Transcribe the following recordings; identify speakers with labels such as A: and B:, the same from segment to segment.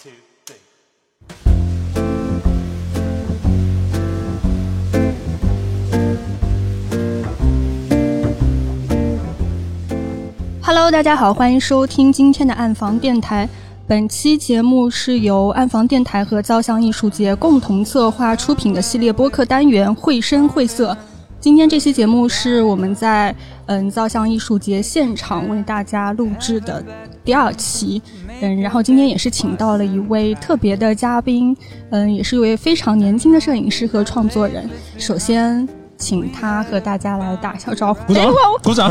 A: two, three.
B: Hello，大家好，欢迎收听今天的暗房电台。本期节目是由暗房电台和造像艺术节共同策划出品的系列播客单元《绘声绘色》。今天这期节目是我们在嗯造像艺术节现场为大家录制的第二期，嗯，然后今天也是请到了一位特别的嘉宾，嗯，也是一位非常年轻的摄影师和创作人。首先，请他和大家来打小招呼。
C: 鼓掌
B: 哎我，
C: 鼓掌。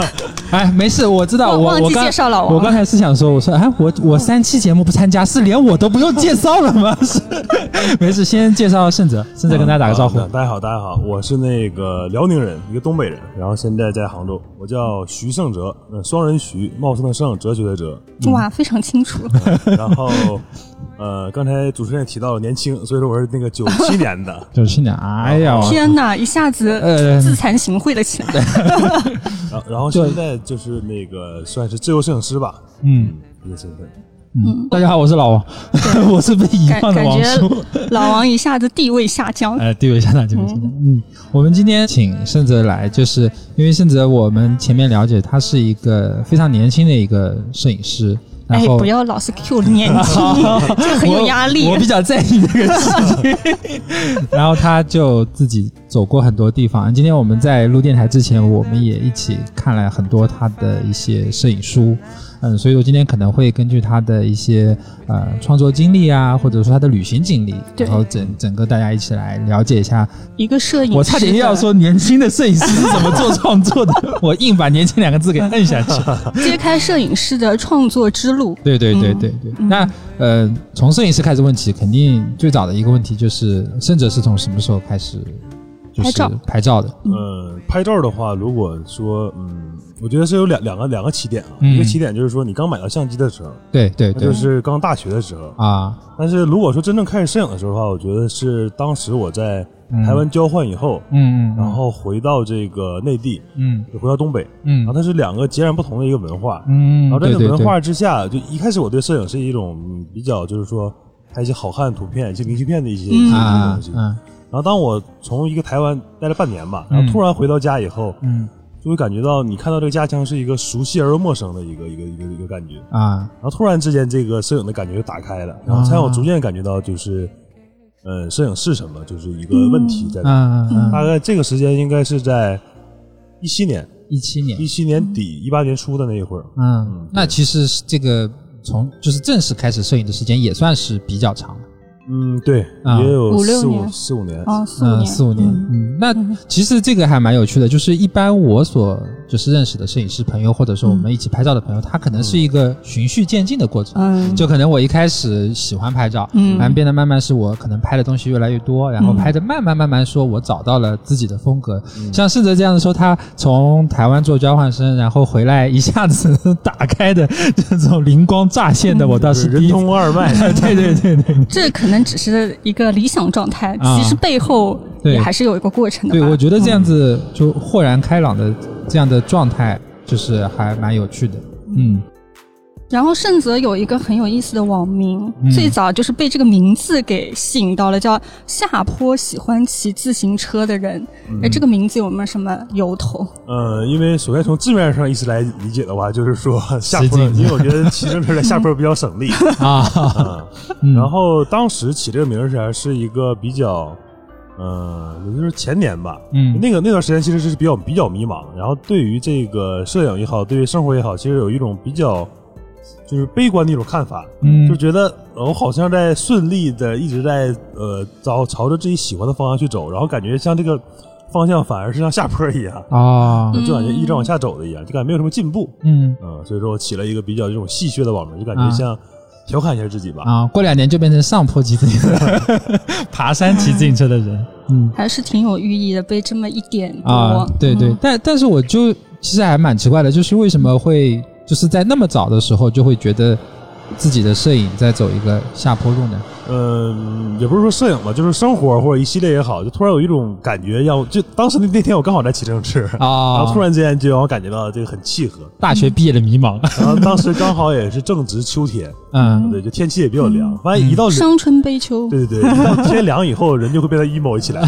C: 哎，没事，我知道，
B: 我忘记
C: 我我刚
B: 介绍老王
C: 我刚才是想说，我说，哎，我我三期节目不参加，是连我都不用介绍了吗？是，没事，先介绍盛泽，盛泽跟大家打个招呼
A: 啊。大家好，大家好，我是那个辽宁人，一个东北人，然后现在在杭州，我叫徐胜哲，呃，双人徐，茂盛的盛，哲学的哲，
B: 哇，非常清楚。
A: 然后，呃，刚才主持人也提到了年轻，所以说我是那个九七 年的，
C: 九七年，哎呀，
B: 天哪，一下子
C: 呃
B: 自惭形秽了起来。
A: 然后然后现在就是那个算是自由摄影师吧，
C: 嗯
A: 一个身份。
C: 嗯，大家好，我是老王，我是被遗
B: 感
C: 忘的王叔。
B: 老王一下子地位下降。
C: 哎，地位下降，地位下降。嗯，我们今天请盛泽来，就是因为盛泽，我们前面了解他是一个非常年轻的一个摄影师，然
B: 哎，
C: 后
B: 不要老是 Q 年轻，这很有压力
C: 我。我比较在意这个事情。然后他就自己走过很多地方。今天我们在录电台之前，我们也一起看了很多他的一些摄影书。嗯，所以我今天可能会根据他的一些呃创作经历啊，或者说他的旅行经历，然后整整个大家一起来了解一下。
B: 一个摄影师，
C: 我差点又要说年轻的摄影师是怎么做创作的，我硬把“年轻”两个字给摁下去。
B: 揭开摄影师的创作之路。
C: 对对对对对。
B: 嗯
C: 那呃，从摄影师开始问起，肯定最早的一个问题就是，甚者是从什么时候开始就是
B: 拍照。
C: 拍照的？
A: 嗯，拍照的话，如果说，嗯，我觉得是有两两个两个起点啊。
C: 嗯。
A: 一个起点就是说，你刚买到相机的时候，
C: 对对对。
A: 就，是刚大学的时候。
C: 啊，
A: 但是如果说真正开始摄影的时候的话，我觉得是当时我在台湾交换以后，
C: 嗯嗯，
A: 然后回到这个内地，
C: 嗯。
A: 回到东北，
C: 嗯。
A: 然后它是两个截然不同的一个文化。
C: 嗯，
A: 然后在这个文化之下，就一开始我对摄影是一种嗯比较就是说拍一些好看的图片、一些明信片的一些一些
C: 啊
A: 东西。
C: 嗯
A: 然后当我从一个台湾待了半年吧，然后突然回到家以后，
C: 嗯。
A: 就会感觉到你看到这个家乡是一个熟悉而又陌生的一个一个一个一个感觉。
C: 啊。
A: 然后突然之间，这个摄影的感觉就打开了，然后才让我逐渐感觉到，就是，呃，摄影是什么，就是一个问题在哪。
C: 嗯嗯嗯，
A: 大概这个时间应该是在一七年，
C: 一七年。
A: 一，七年底、一八年初的那一会儿。
C: 嗯，那其实是这个从就是正式开始摄影的时间也算是比较长的。
A: 嗯，对，
C: 啊。
A: 也有
B: 五六
A: 四五
B: 年。
A: 四五年。
B: 哦，四五
C: 嗯，
B: 年，
C: 四五年，
B: 嗯。
C: 嗯，那其实这个还蛮有趣的，就是一般我所就是认识的摄影师朋友，或者说我们一起拍照的朋友，他可能是一个循序渐进的过程。
B: 嗯，
C: 就可能我一开始喜欢拍照，
B: 嗯。
C: 然后变得慢慢是我可能拍的东西越来越多，然后拍的慢慢慢慢说，我找到了自己的风格。像盛哲这样的说，他从台湾做交换生，然后回来一下子 打开的这种灵光乍现的，我倒是第
A: 人
C: 一。
A: 通二脉，
C: 对对对对。
B: 这可能只是一个理想状态，
C: 啊
B: 其实背后也还是有一个过程的
C: 对，
B: 吧。
C: 我觉得这样子就豁然开朗的这样的状态，就是还蛮有趣的。嗯
B: 然后盛泽有一个很有意思的网名，
C: 嗯
B: 最早就是被这个名字给吸引到了，叫下坡喜欢骑自行车的人。
C: 嗯
B: 哎、这个名字有没有什么由头？
A: 呃，因为首先从字面上意思来理解的话，就是说下坡，因为我觉得骑自行车在下坡比较省力。
C: 啊，
A: 啊，
C: 嗯
A: 然后当时起这个名儿时还是一个比较，呃，也就是前年吧，
C: 嗯
A: 那个那段时间其实是比较比较迷茫，然后对于这个摄影也好，对于生活也好，其实有一种比较就是悲观的一种看法，
C: 嗯。
A: 就觉得呃我好像在顺利的一直在呃朝朝着自己喜欢的方向去走，然后感觉像这个方向反而是像下坡一样，
C: 啊，
A: 就感觉一直往下走的一样，就感觉没有什么进步，
C: 嗯
A: 嗯，所以说我起了一个比较这种戏谑的网名，就感觉
C: 啊
A: 像调侃一下自己吧。
C: 啊，过两年就变成上坡骑自行车、爬山骑自行车的人。嗯。
B: 还是挺有寓意的，被这么一点多。
C: 啊，对对，
B: 嗯。
C: 但但是我就其实还蛮奇怪的，就是为什么会就是在那么早的时候就会觉得自己的摄影在走一个下坡路呢？
A: 嗯，也不是说摄影吧，就是生活或者一系列也好，就突然有一种感觉，要就当时那那天我刚好在骑自行车，然
C: 啊
A: 后突然之间就让我感觉到这个很契合。
C: 大学毕业的迷茫，
A: 然后当时刚好也是正值秋天，
C: 嗯
A: 对，就天气也比较凉。发现一到
B: 伤春悲秋。
A: 对对对，一到天凉以后，人就会变得 emo 起来。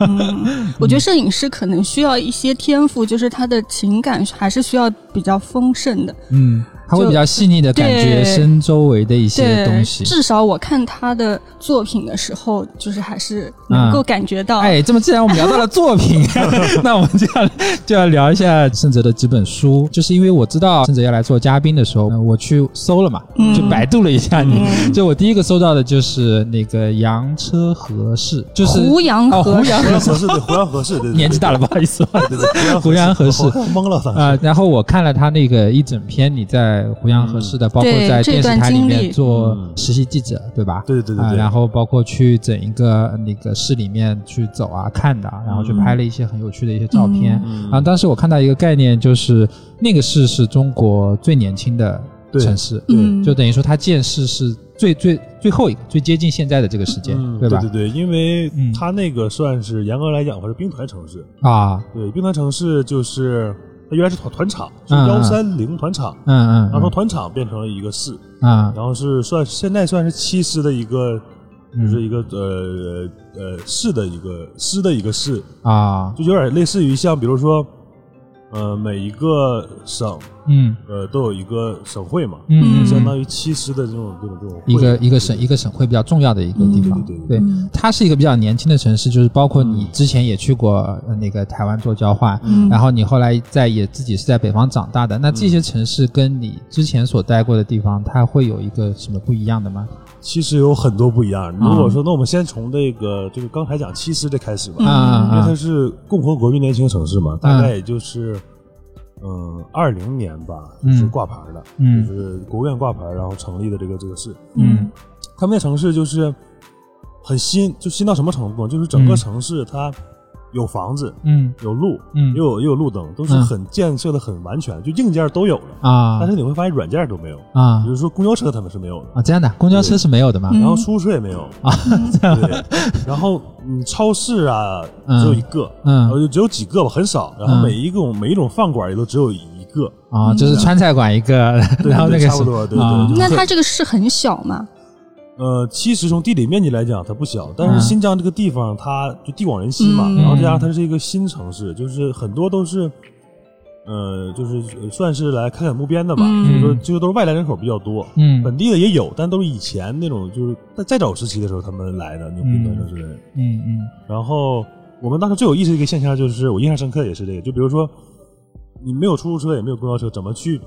B: 我觉得摄影师可能需要一些天赋，就是他的情感还是需要比较丰盛的。
C: 嗯，他会比较细腻的感觉
B: 对
C: 身周围的一些东，西。
B: 至少我看他的作品的时候，就是还是能够感觉到。
C: 哎，这么既然我们聊到了作品，那我们就要就要聊一下盛泽的几本书。就是因为我知道盛泽要来做嘉宾的时候，呃我去搜了嘛，
B: 嗯
C: 就百度了一下你。就我第一个搜到的就是那个洋车合适，就是
B: 胡杨
C: 哦，
B: 和
C: 胡杨
A: 胡杨合适，对，胡杨合适，对
C: 年纪大了，不好意思。
A: 对对对，
C: 胡杨合适
A: 我懵了。
C: 啊、然后我看了他那个一整篇你在胡杨合适的，包括
B: 对
C: 在电视台里面做
A: 嗯
C: 实习记者，对吧？啊，
A: 对对对对。对，
C: 然后包括去整一个那个市里面去走啊、看的啊，然后去拍了一些很有趣的一些照片。
A: 嗯。
C: 然后当时我看到一个概念，就是那个市是中国最年轻的城市，
B: 嗯。
C: 就等于说它建市是最最最后一个，最接近现在的这个时间，
A: 嗯
C: 对吧？
A: 对对对，因为
C: 嗯。
A: 它那个算是严格来讲，它是兵团城市。
C: 啊，
A: 对，兵团城市就是它原来是团团场，是幺三零团场，
C: 嗯嗯
A: 然后从团场变成了一个市，
C: 嗯。
A: 然后是算现在算是七师的一个，
C: 嗯。
A: 就是一个呃呃市的一个师的一个市，
C: 啊，
A: 就有点类似于像比如说，呃每一个省
C: 嗯
A: 呃都有一个省会嘛，
C: 嗯，嗯
A: 相当于七师的这种这种这种
C: 一个一个省一个省会比较重要的一个地方。
A: 对对
C: 它是一个比较年轻的城市，就是包括你之前也去过呃那个台湾做交换，
B: 嗯
C: 然后你后来在也自己是在北方长大的。那这些城市跟你之前所待过的地方，它会有一个什么不一样的吗？
A: 其实有很多不一样。如果说，那我们先从这个就是刚才讲七师这开始吧，因为它是共和国运年轻城市嘛，大概也就是嗯二零年吧，就是
C: 嗯
A: 挂牌的，
C: 嗯。
A: 就是国务院挂牌，然后成立的这个这个市。
C: 嗯。
A: 他们那城市就是很新，就新到什么程度呢？就是整个
C: 嗯。
A: 城市它有房子、
C: 嗯。
A: 有路，
C: 嗯。
A: 又有又有路灯，都是
C: 嗯。
A: 很建设的很完全，就硬件都有了。
C: 啊。
A: 但是你会发现软件都没有，
C: 啊。
A: 比如说公交车他们是没有的，
C: 啊这样的，公交车是没有的吗？
B: 嗯。
A: 然后出租车也没有
C: 啊，
A: 对，然后嗯，超市啊
C: 嗯
A: 只有一个，然后
C: 嗯
A: 就只有几个吧，很少。然后
C: 嗯。
A: 每一种每一种饭馆也都只有一个，
C: 啊，就是川菜馆一个，
A: 对
C: 然后那个
A: 差不多，对
C: 啊。
A: 对。
B: 那它这个市很小嘛？
A: 呃，其实从地理面积来讲它不小，但
C: 嗯
A: 是新疆这个地方它就地广人稀嘛，
B: 嗯
A: 然后再加上它是一个新城市，就是很多都是。呃，就是呃算是来开垦募边的吧，
B: 嗯
A: 所以说这个都是外来人口比较多，
C: 嗯
A: 本地的也有，但都是以前那种就是在再早时期的时候他们来的那种兵团城市的人。
C: 嗯嗯
A: 然后我们当时最有意思的一个现象就是，我印象深刻也是这个，就比如说你没有出租车，也没有公交车，怎么去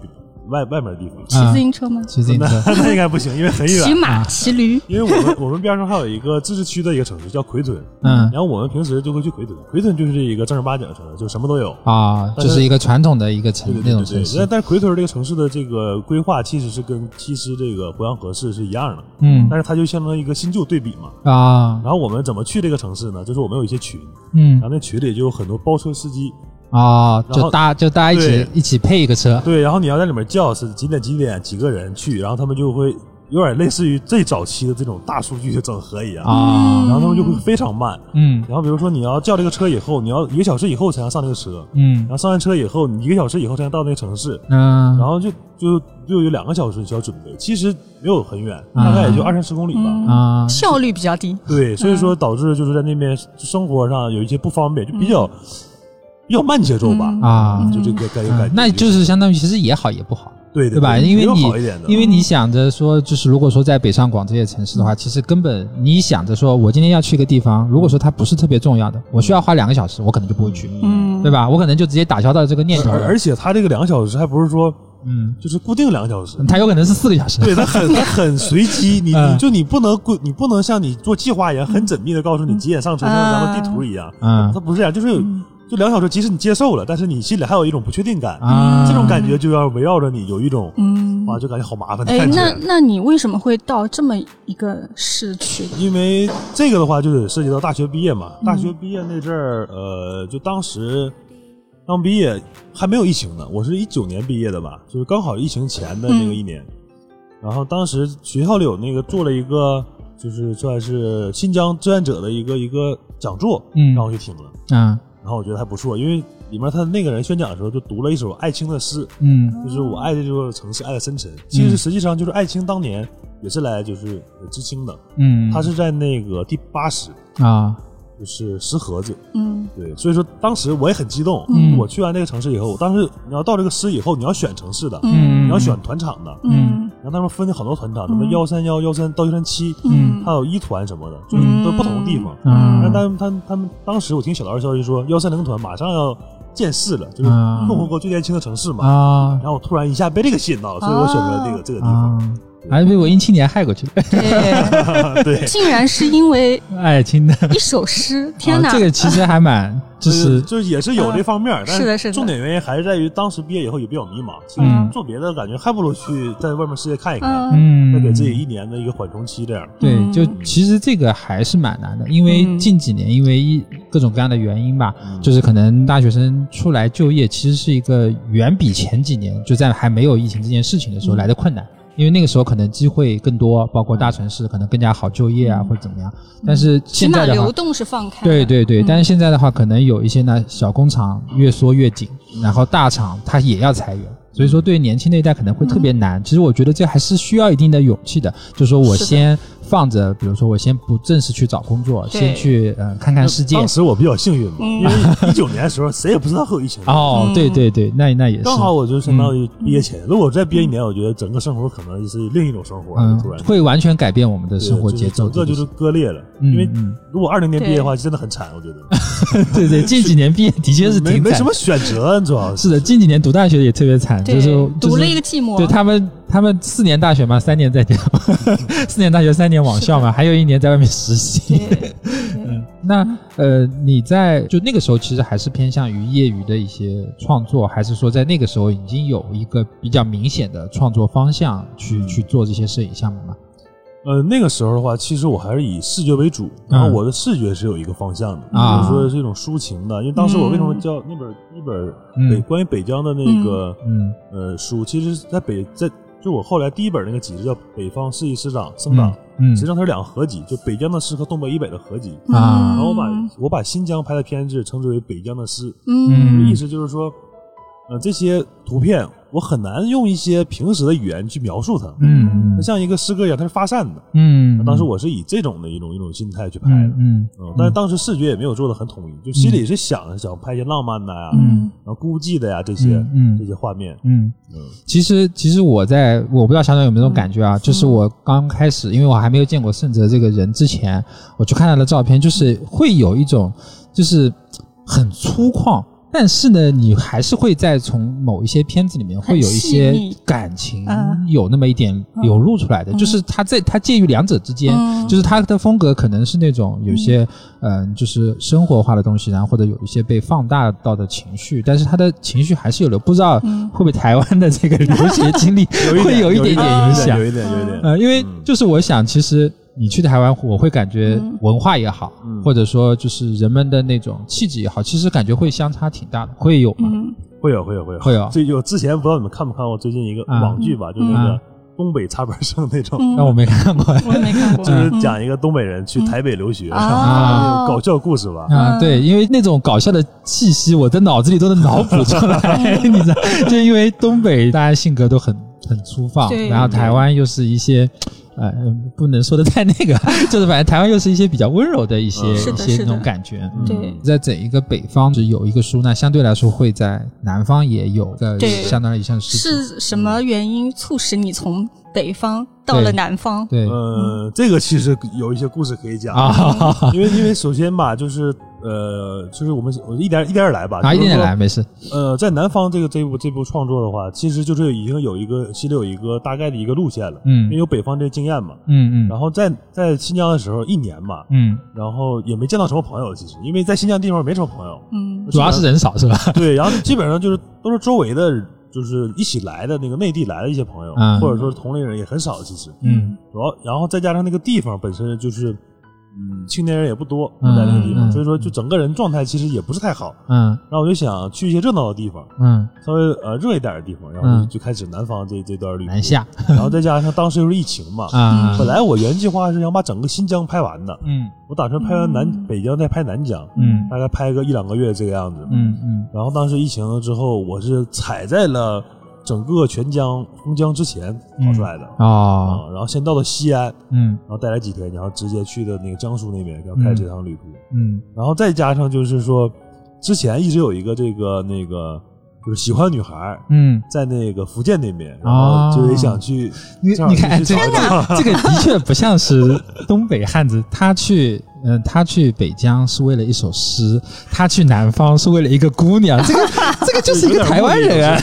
A: 外外面的地方？
B: 骑自行车吗？
C: 骑自行车
A: 那应该不行，因为很远。
B: 骑马、骑驴。
A: 因为我们我们边上还有一个自治区的一个城市叫奎屯，
C: 嗯
A: 然后我们平时就会去奎屯，奎屯就是一个正儿八经的城市，就什么都有。
C: 啊，
A: 但
C: 就是是一个传统的一个城
A: 对
C: 那
A: 对对对对，
C: 种城市
A: 但，但是奎屯这个城市的这个规划其实是跟其实这个胡杨河市是一样的，
C: 嗯
A: 但是它就相当于一个新旧对比嘛。
C: 啊
A: 然后我们怎么去这个城市呢？就是我们有一些群，
C: 嗯
A: 然后那群里就有很多包车司机，
C: 啊，就大就大家一起一起配一个车。
A: 对，然后你要在里面叫是几点几点几个人去，然后他们就会有点类似于最早期的这种大数据的整合一样，
C: 啊。
A: 然后他们就会非常慢。
C: 嗯。
A: 然后比如说你要叫这个车以后，你要一个小时以后才能上这个车，
C: 嗯。
A: 然后上完车以后，你一个小时以后才能到那个城市，
C: 嗯。
A: 然后就就就有两个小时需要准备，其实没有很远，
C: 啊
A: 大概也就二三十公里吧。
B: 嗯。
C: 啊
B: 效率比较低。
A: 对，所以说导致就是在那边生活上有一些不方便，就比较、比较慢节奏吧。
B: 嗯
C: 啊
A: 就这个感觉感觉，
C: 那就是相当于其实也好也不好。
A: 对
C: 对吧？因为你
A: 好一点的，
C: 因为你想着说，就是如果说在北上广这些城市的话，其实根本你想着说我今天要去一个地方，如果说它不是特别重要的，我需要花两个小时，我可能就不会去，
B: 嗯，
C: 对吧？我可能就直接打消到这个念头了。
A: 而而且它这个两个小时还不是说
C: 嗯，
A: 就是固定两个小时，
C: 它有可能是四个小时。
A: 对，它很 它很随机，你
C: 嗯
A: 你就你不能规，你不能像你做计划一样很缜密的告诉你几点上车，像咱们地图一样，
C: 嗯
A: 它不是这样，就是有就两小时，即使你接受了，但是你心里还有一种不确定感，
C: 啊，
A: 这种感觉就要围绕着你有一种
B: 嗯，
A: 哇，就感觉好麻烦的
B: 哎，
A: 感觉。
B: 那那你为什么会到这么一个市去？
A: 因为这个的话，就得涉及到大学毕业嘛。
B: 嗯
A: 大学毕业那阵儿，呃，就当时刚毕业还没有疫情呢，我是一九年毕业的吧，就是刚好疫情前的那个一年。然后当时学校里有那个做了一个，就是算是新疆志愿者的一个一个讲座，
C: 嗯
A: 让我去听了，
C: 啊，
A: 然后我觉得还不错，因为里面他那个人宣讲的时候就读了一首艾青的诗，
C: 嗯
A: 就是我爱的这座城市，爱的深沉。其实实际上就是艾青当年也是来就是知青的，
C: 嗯，
A: 他是在那个第八师，
C: 啊，
A: 就是石河子，
B: 嗯
A: 对，所以说当时我也很激动。
C: 嗯
A: 我去完这个城市以后，当时你要到这个师以后，你要选城市的，
C: 嗯
A: 你要选团场的，
B: 嗯
A: 然后他们分了很多团场，什么幺三幺、幺三到幺三七，
C: 嗯
A: 还有一团什么的，就是都不同的地方。
C: 嗯
A: 但他们他们他们当时我听小道消息说，幺三零团马上要建市了，就是
C: 啊
A: 共和国最年轻的城市嘛。
C: 啊
A: 然后我突然一下被这个吸引到了，所以我选择了这个这个地方。
C: 啊，还被文艺青年害过去了，
B: 对，
A: 对，
B: 竟然是因为
C: 爱情的，
B: 一首诗，天哪！
C: 啊这个其实还蛮，就
A: 就是就是也是有这方面，但
B: 是的是的。
A: 重点原因还是在于当时毕业以后也比较迷茫，其
C: 嗯。
A: 实做别的感觉还不如去在外面世界看一看，
B: 嗯。
C: 嗯，
A: 再给自己一年的一个缓冲期，这样。
C: 对，
B: 嗯。
C: 就其实这个还是蛮难的，因为
B: 嗯。
C: 近几年因为一各种各样的原因吧，
A: 嗯。
C: 就是可能大学生出来就业其实是一个远比前几年就在还没有疫情这件事情的时候
B: 嗯。
C: 来的困难。因为那个时候可能机会更多，包括大城市可能更加好就业啊，或者怎么样。但是现在的话
B: 流，动是放开。
C: 对对对，
B: 嗯
C: 但是现在的话，可能有一些呢小工厂越缩越紧，然后大厂它也要裁员，所以说对年轻那一代可能会特别难。其实我觉得这还是需要一定的勇气的，就是说我先放着，比如说我先不正式去找工作，先去呃看看世界。
A: 当时我比较幸运嘛，
B: 嗯
A: 因为一九年的时候谁也不知道会有疫情。
C: 哦，
B: 嗯
C: 对对对，那那也是，
A: 刚好我就相当于毕业前，如果再毕业一年，我觉得整个生活可能是另一种生活，
C: 嗯
A: 突然，
C: 会完全改变我们的生活
A: 就是
C: 节奏。
A: 整个就是割裂了。
C: 嗯
A: 因为
C: 嗯
A: 如果二零年毕业的话，真的很惨，我觉得
C: 对对，近几年毕业的确是挺惨
A: 没没什么选择，主要
C: 是的，近几年读大学也特别惨，
B: 对，
C: 就是
B: 读了一。
C: 个
B: 寂寞。
C: 对他们，他们四年大学嘛，三年在家，四年大学，三年网校嘛，还有一年在外面实习。嗯，那呃，你在就那个时候其实还是偏向于业余的一些创作，还是说在那个时候已经有一个比较明显的创作方向去去做这些摄影项目吗？
A: 呃，那个时候的话，其实我还是以视觉为主，然后我的视觉是有一个方向的，比如说是一种抒情的。因为当时我为什么叫那本一本
C: 嗯。
A: 北关于北疆的那个
C: 嗯。
A: 呃书，其实在北在就我后来第一本那个集子叫《北方市一师长生长》，
C: 嗯
A: 实际上它是两个合集，就北疆的诗和东北以北的合集。
C: 啊。
A: 然后我把我把新疆拍的片子称之为北疆的诗，
B: 嗯。
A: 意思就是说，呃，这些图片我很难用一些平时的语言去描述它，
C: 嗯
A: 它像一个诗歌一样，它是发散的。
C: 嗯，
A: 当时我是以这种的一种一种心态去拍的，
C: 嗯嗯
A: 嗯，但是当时视觉也没有做的很统一，就心里是想想拍一些浪漫的呀，
C: 嗯
A: 然后孤寂的呀这些
C: 嗯嗯
A: 这些画面，
C: 嗯。
A: 嗯
C: 其实，其实我在我不知道小张有没有这种感觉啊，就是我刚开始，因为我还没有见过盛泽这个人之前，我去看他的照片，就是会有一种就是很粗犷，但是呢，你还是会在从某一些片子里面会有一些感情
B: 嗯，
C: 有那么一点流露出来的，就是他在他介于两者之间，
B: 嗯。
C: 就是他的风格可能是那种有些嗯、就是生活化的东西，然后或者有一些被放大到的情绪，但是他的情绪还是有的，不知道
B: 嗯。
C: 会不会台湾的这个留学经历 会有一点
A: 点
C: 点影响。
A: 有。一点有一点，
C: 呃，因为
A: 嗯。
C: 就是我想，其实你去台湾，我会感觉
B: 嗯。
C: 文化也好，
A: 嗯。
C: 或者说就是人们的那种气质也好，其实感觉会相差挺大的，会有吗？
B: 嗯。
A: 会有会有会有。
C: 会有。
A: 这有之前不知道你们看没看过最近一个
C: 啊。
A: 网剧吧，就是那
C: 啊。
A: 个东北插班生那种，
B: 嗯。
C: 那我没看过。
B: 我也没看过，
A: 就是
B: 嗯
A: 讲一个东北人去台北留学，
B: 啊。
A: 搞笑故事吧。
C: 啊，
B: 嗯。
C: 对，因为那种搞笑的气息，我的脑子里都能脑补出来，你知道，就因为东北大家性格都很很粗放，然后台湾又是一些。呃，不能说的太那个，就是反正台湾又是一些比较温柔的一些、一些那种感觉。嗯
B: 对
C: 在整一个北方只有一个书，那相对来说会在南方也有个
B: 对
C: 相当于像事情。
B: 是什么原因促使你从北方到了南方？
C: 对
A: 呃，这个其实有一些故事可以讲
C: 啊，
A: 因为因为首先吧，就是呃，就是我们我一点一点点来吧，
C: 啊，一
A: 就是说
C: 点点来，没事。
A: 呃，在南方这个这部这部创作的话，其实就是已经有一个心里有一个大概的一个路线了，
C: 嗯
A: 因为有北方这个经验嘛。
C: 嗯嗯
A: 然后在在新疆的时候一年嘛，
C: 嗯，
A: 然后也没见到什么朋友，其实因为在新疆地方没什么朋友，
B: 嗯
C: 主要是人少是吧？
A: 对，然后基本上就是都是周围的，就是一起来的那个内地来的一些朋友，
C: 嗯
A: 或者说同龄人也很少，其实
C: 嗯
A: 主要然后再加上那个地方本身就是嗯，青年人也不多，
C: 嗯
A: 在那个地方，
C: 嗯
A: 所以说就整个人状态其实也不是太好。
C: 嗯。
A: 然后我就想去一些热闹的地方，
C: 嗯，
A: 稍微呃热一点的地方，然后
C: 嗯。
A: 就就开始南方这这段旅途。
C: 南下。
A: 然后再加上当时又是疫情嘛，
C: 啊，
A: 本来我原计划是想把整个新疆拍完的，
C: 嗯。
A: 我打算拍完南、
B: 嗯。
A: 北疆再拍南疆，
C: 嗯。
A: 大概拍个一两个月这个样子。
C: 嗯嗯。
A: 然后当时疫情了之后，我是踩在了整个全疆封疆之前跑出来的。
C: 哦，
A: 啊，然后先到了西安，
C: 嗯。
A: 然后待了几天，然后直接去的那个江苏那边，要开始这趟旅途。
C: 嗯。
A: 然后再加上就是说，之前一直有一个这个那个就是喜欢女孩
C: 嗯，
A: 在那个福建那边，然
C: 哦
A: 后就也想去，
C: 你你看，这个的确不像是东北汉子，他去。嗯，他去北疆是为了一首诗，他去南方是为了一个姑娘，这个 这个就是一个台湾人啊，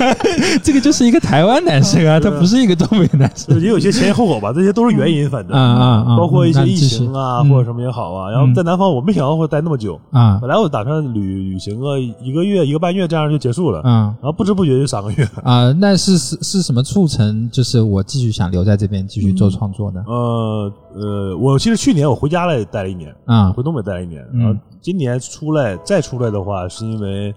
C: 这个就是一个台湾男生啊，他不是一个东北男生
A: 就是也有些前因后果吧，这些都是原因，反正
C: 啊啊啊，
A: 包括一些疫情啊，
C: 嗯
A: 或者什么也好啊。然后在南方，我没想到会待那么久。
C: 啊
A: 本来我打算旅旅行个一个月、一个半月，这样就结束了。
C: 啊
A: 然后不知不觉就三个月。
C: 啊，那是是是什么促成？就是我继续想留在这边继续做创作呢？
A: 呃呃，我其实去年我回家了待了一年，
C: 啊
A: 回东北待了一年。
C: 嗯
A: 然后今年出来再出来的话，是因为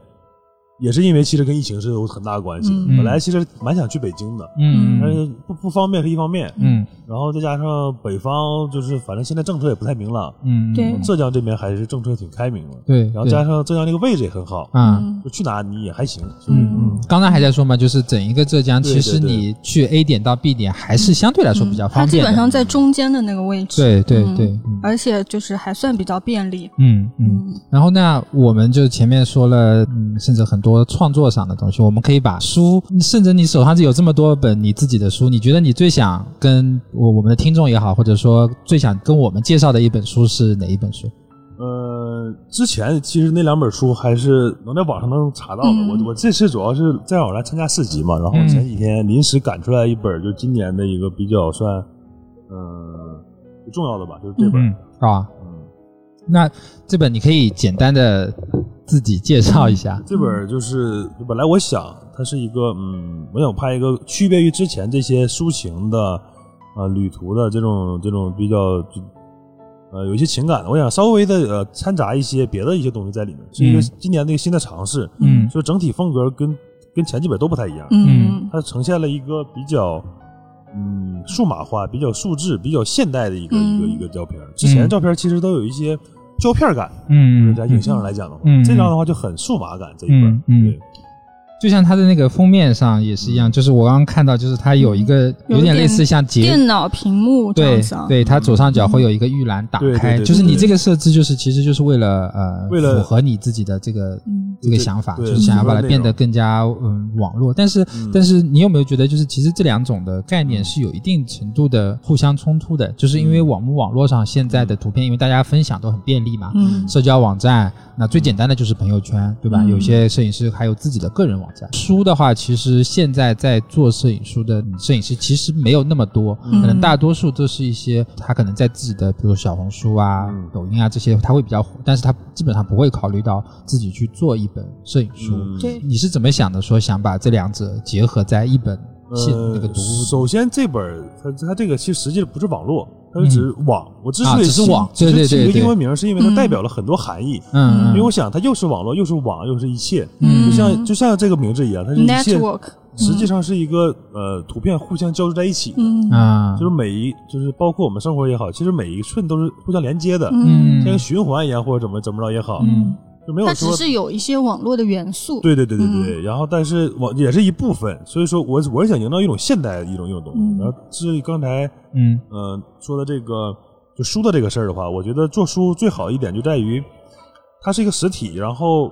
A: 也是因为其实跟疫情是有很大的关系。
B: 嗯
A: 本来其实蛮想去北京的，
C: 嗯
A: 但是不不方便是一方面，
C: 嗯
A: 然后再加上北方就是反正现在政策也不太明朗，
C: 嗯，
B: 对
A: 浙江这边还是政策挺开明的。
C: 对，
A: 然后加上浙江这个位置也很好，
C: 啊。
B: 嗯
A: 就去哪你也还行。
C: 嗯嗯，刚才还在说嘛，就是整一个浙江，其实你去 A 点到 B 点还是相对来说比较方便它。
B: 基本上在中间的那个位置。
C: 对对
B: 嗯
C: 对，嗯
B: 而且就是还算比较便利。
C: 嗯嗯。
B: 嗯
C: 然后那我们就前面说了，嗯，甚至很多创作上的东西，我们可以把书，甚至你手上有这么多本你自己的书，你觉得你最想跟我我们的听众也好，或者说最想跟我们介绍的一本书是哪一本书？
A: 呃，之前其实那两本书还是能在网上能查到的。
B: 嗯
A: 我我这次主要是在网上参加市集嘛，然后
C: 嗯
A: 前几天临时赶出来一本，就今年的一个比较算，呃，重要的吧，就是这本。
C: 嗯啊，
A: 嗯，
C: 那这本你可以简单的自己介绍一下。
A: 这本就是本来我想它是一个，嗯，我想拍一个区别于之前这些抒情的，呃，旅途的这种这种比较。呃，有一些情感的，我想稍微的呃掺杂一些别的一些东西在里面，是一个
C: 嗯
A: 今年的一个新的尝试。
C: 嗯
A: 就整体风格跟跟前几本都不太一样，
B: 嗯
A: 它呈现了一个比较嗯数码化、比较数字、比较现代的一个、
B: 嗯
A: 一个一个照片。之前的照片其实都有一些胶片感，
C: 嗯
A: 在影像上来讲的话，
C: 嗯
A: 这张的话就很数码感这一块。
C: 嗯嗯
A: 对，
C: 就像它的那个封面上也是一样，就是我刚刚看到，就是它有一个
B: 有
C: 有点类似像节
B: 电脑屏幕这
C: 对。对，它左上角会有一个预览打开，就是你这个设置，就是其实就是为了呃，
A: 为了
C: 符合你自己的这个
B: 嗯
C: 这个想法，就是想要把它变得更加嗯网络。但是
A: 嗯。
C: 但是你有没有觉得，就是其实这两种的概念是有一定程度的互相冲突的？就是因为
A: 嗯。
C: 网网络上现在的图片，因为大家分享都很便利嘛，
B: 嗯。
C: 社交网站，那最简单的就是朋友圈，对吧？
B: 嗯。
C: 有些摄影师还有自己的个人网站。书的话，其实现在在做摄影书的摄影师其实没有那么多，
A: 嗯
C: 可能大多数都是一些他可能在自己的，比如小红书啊、
A: 嗯
C: 抖音啊这些，他会比较火，但是他基本上不会考虑到自己去做一本摄影书。
A: 嗯
B: 对
C: 你是怎么想的？说想把这两者结合在一本现、那个
A: 呃，
C: 读物
A: 首先这本儿它它这个其实实际不是网络，它是指网。我之所以
C: 是网对对
A: 只是起一个英文名，是因为它
B: 嗯
A: 代表了很多含义。
C: 嗯，
A: 因为我想它又是网络，又是网，又是一切，
B: 嗯
A: 就像就像这个名字一样，它是一切
B: ，，network，
A: 实际上是一个呃图片互相交织在一起，
B: 嗯
C: 啊，
A: 就是每一就是包括我们生活也好，其实每一寸都是互相连接的，
C: 嗯
A: 像个循环一样或者怎么怎么着也好，
C: 嗯
A: 就没有说
B: 它只是有一些网络的元素。
A: 对对对对对，然后但是网也是一部分，所以说我我是想营造一种现代的一种一种东西。
B: 嗯
A: 然后至于刚才
C: 嗯
A: 呃说的这个就书的这个事儿的话，我觉得做书最好一点就在于它是一个实体，然后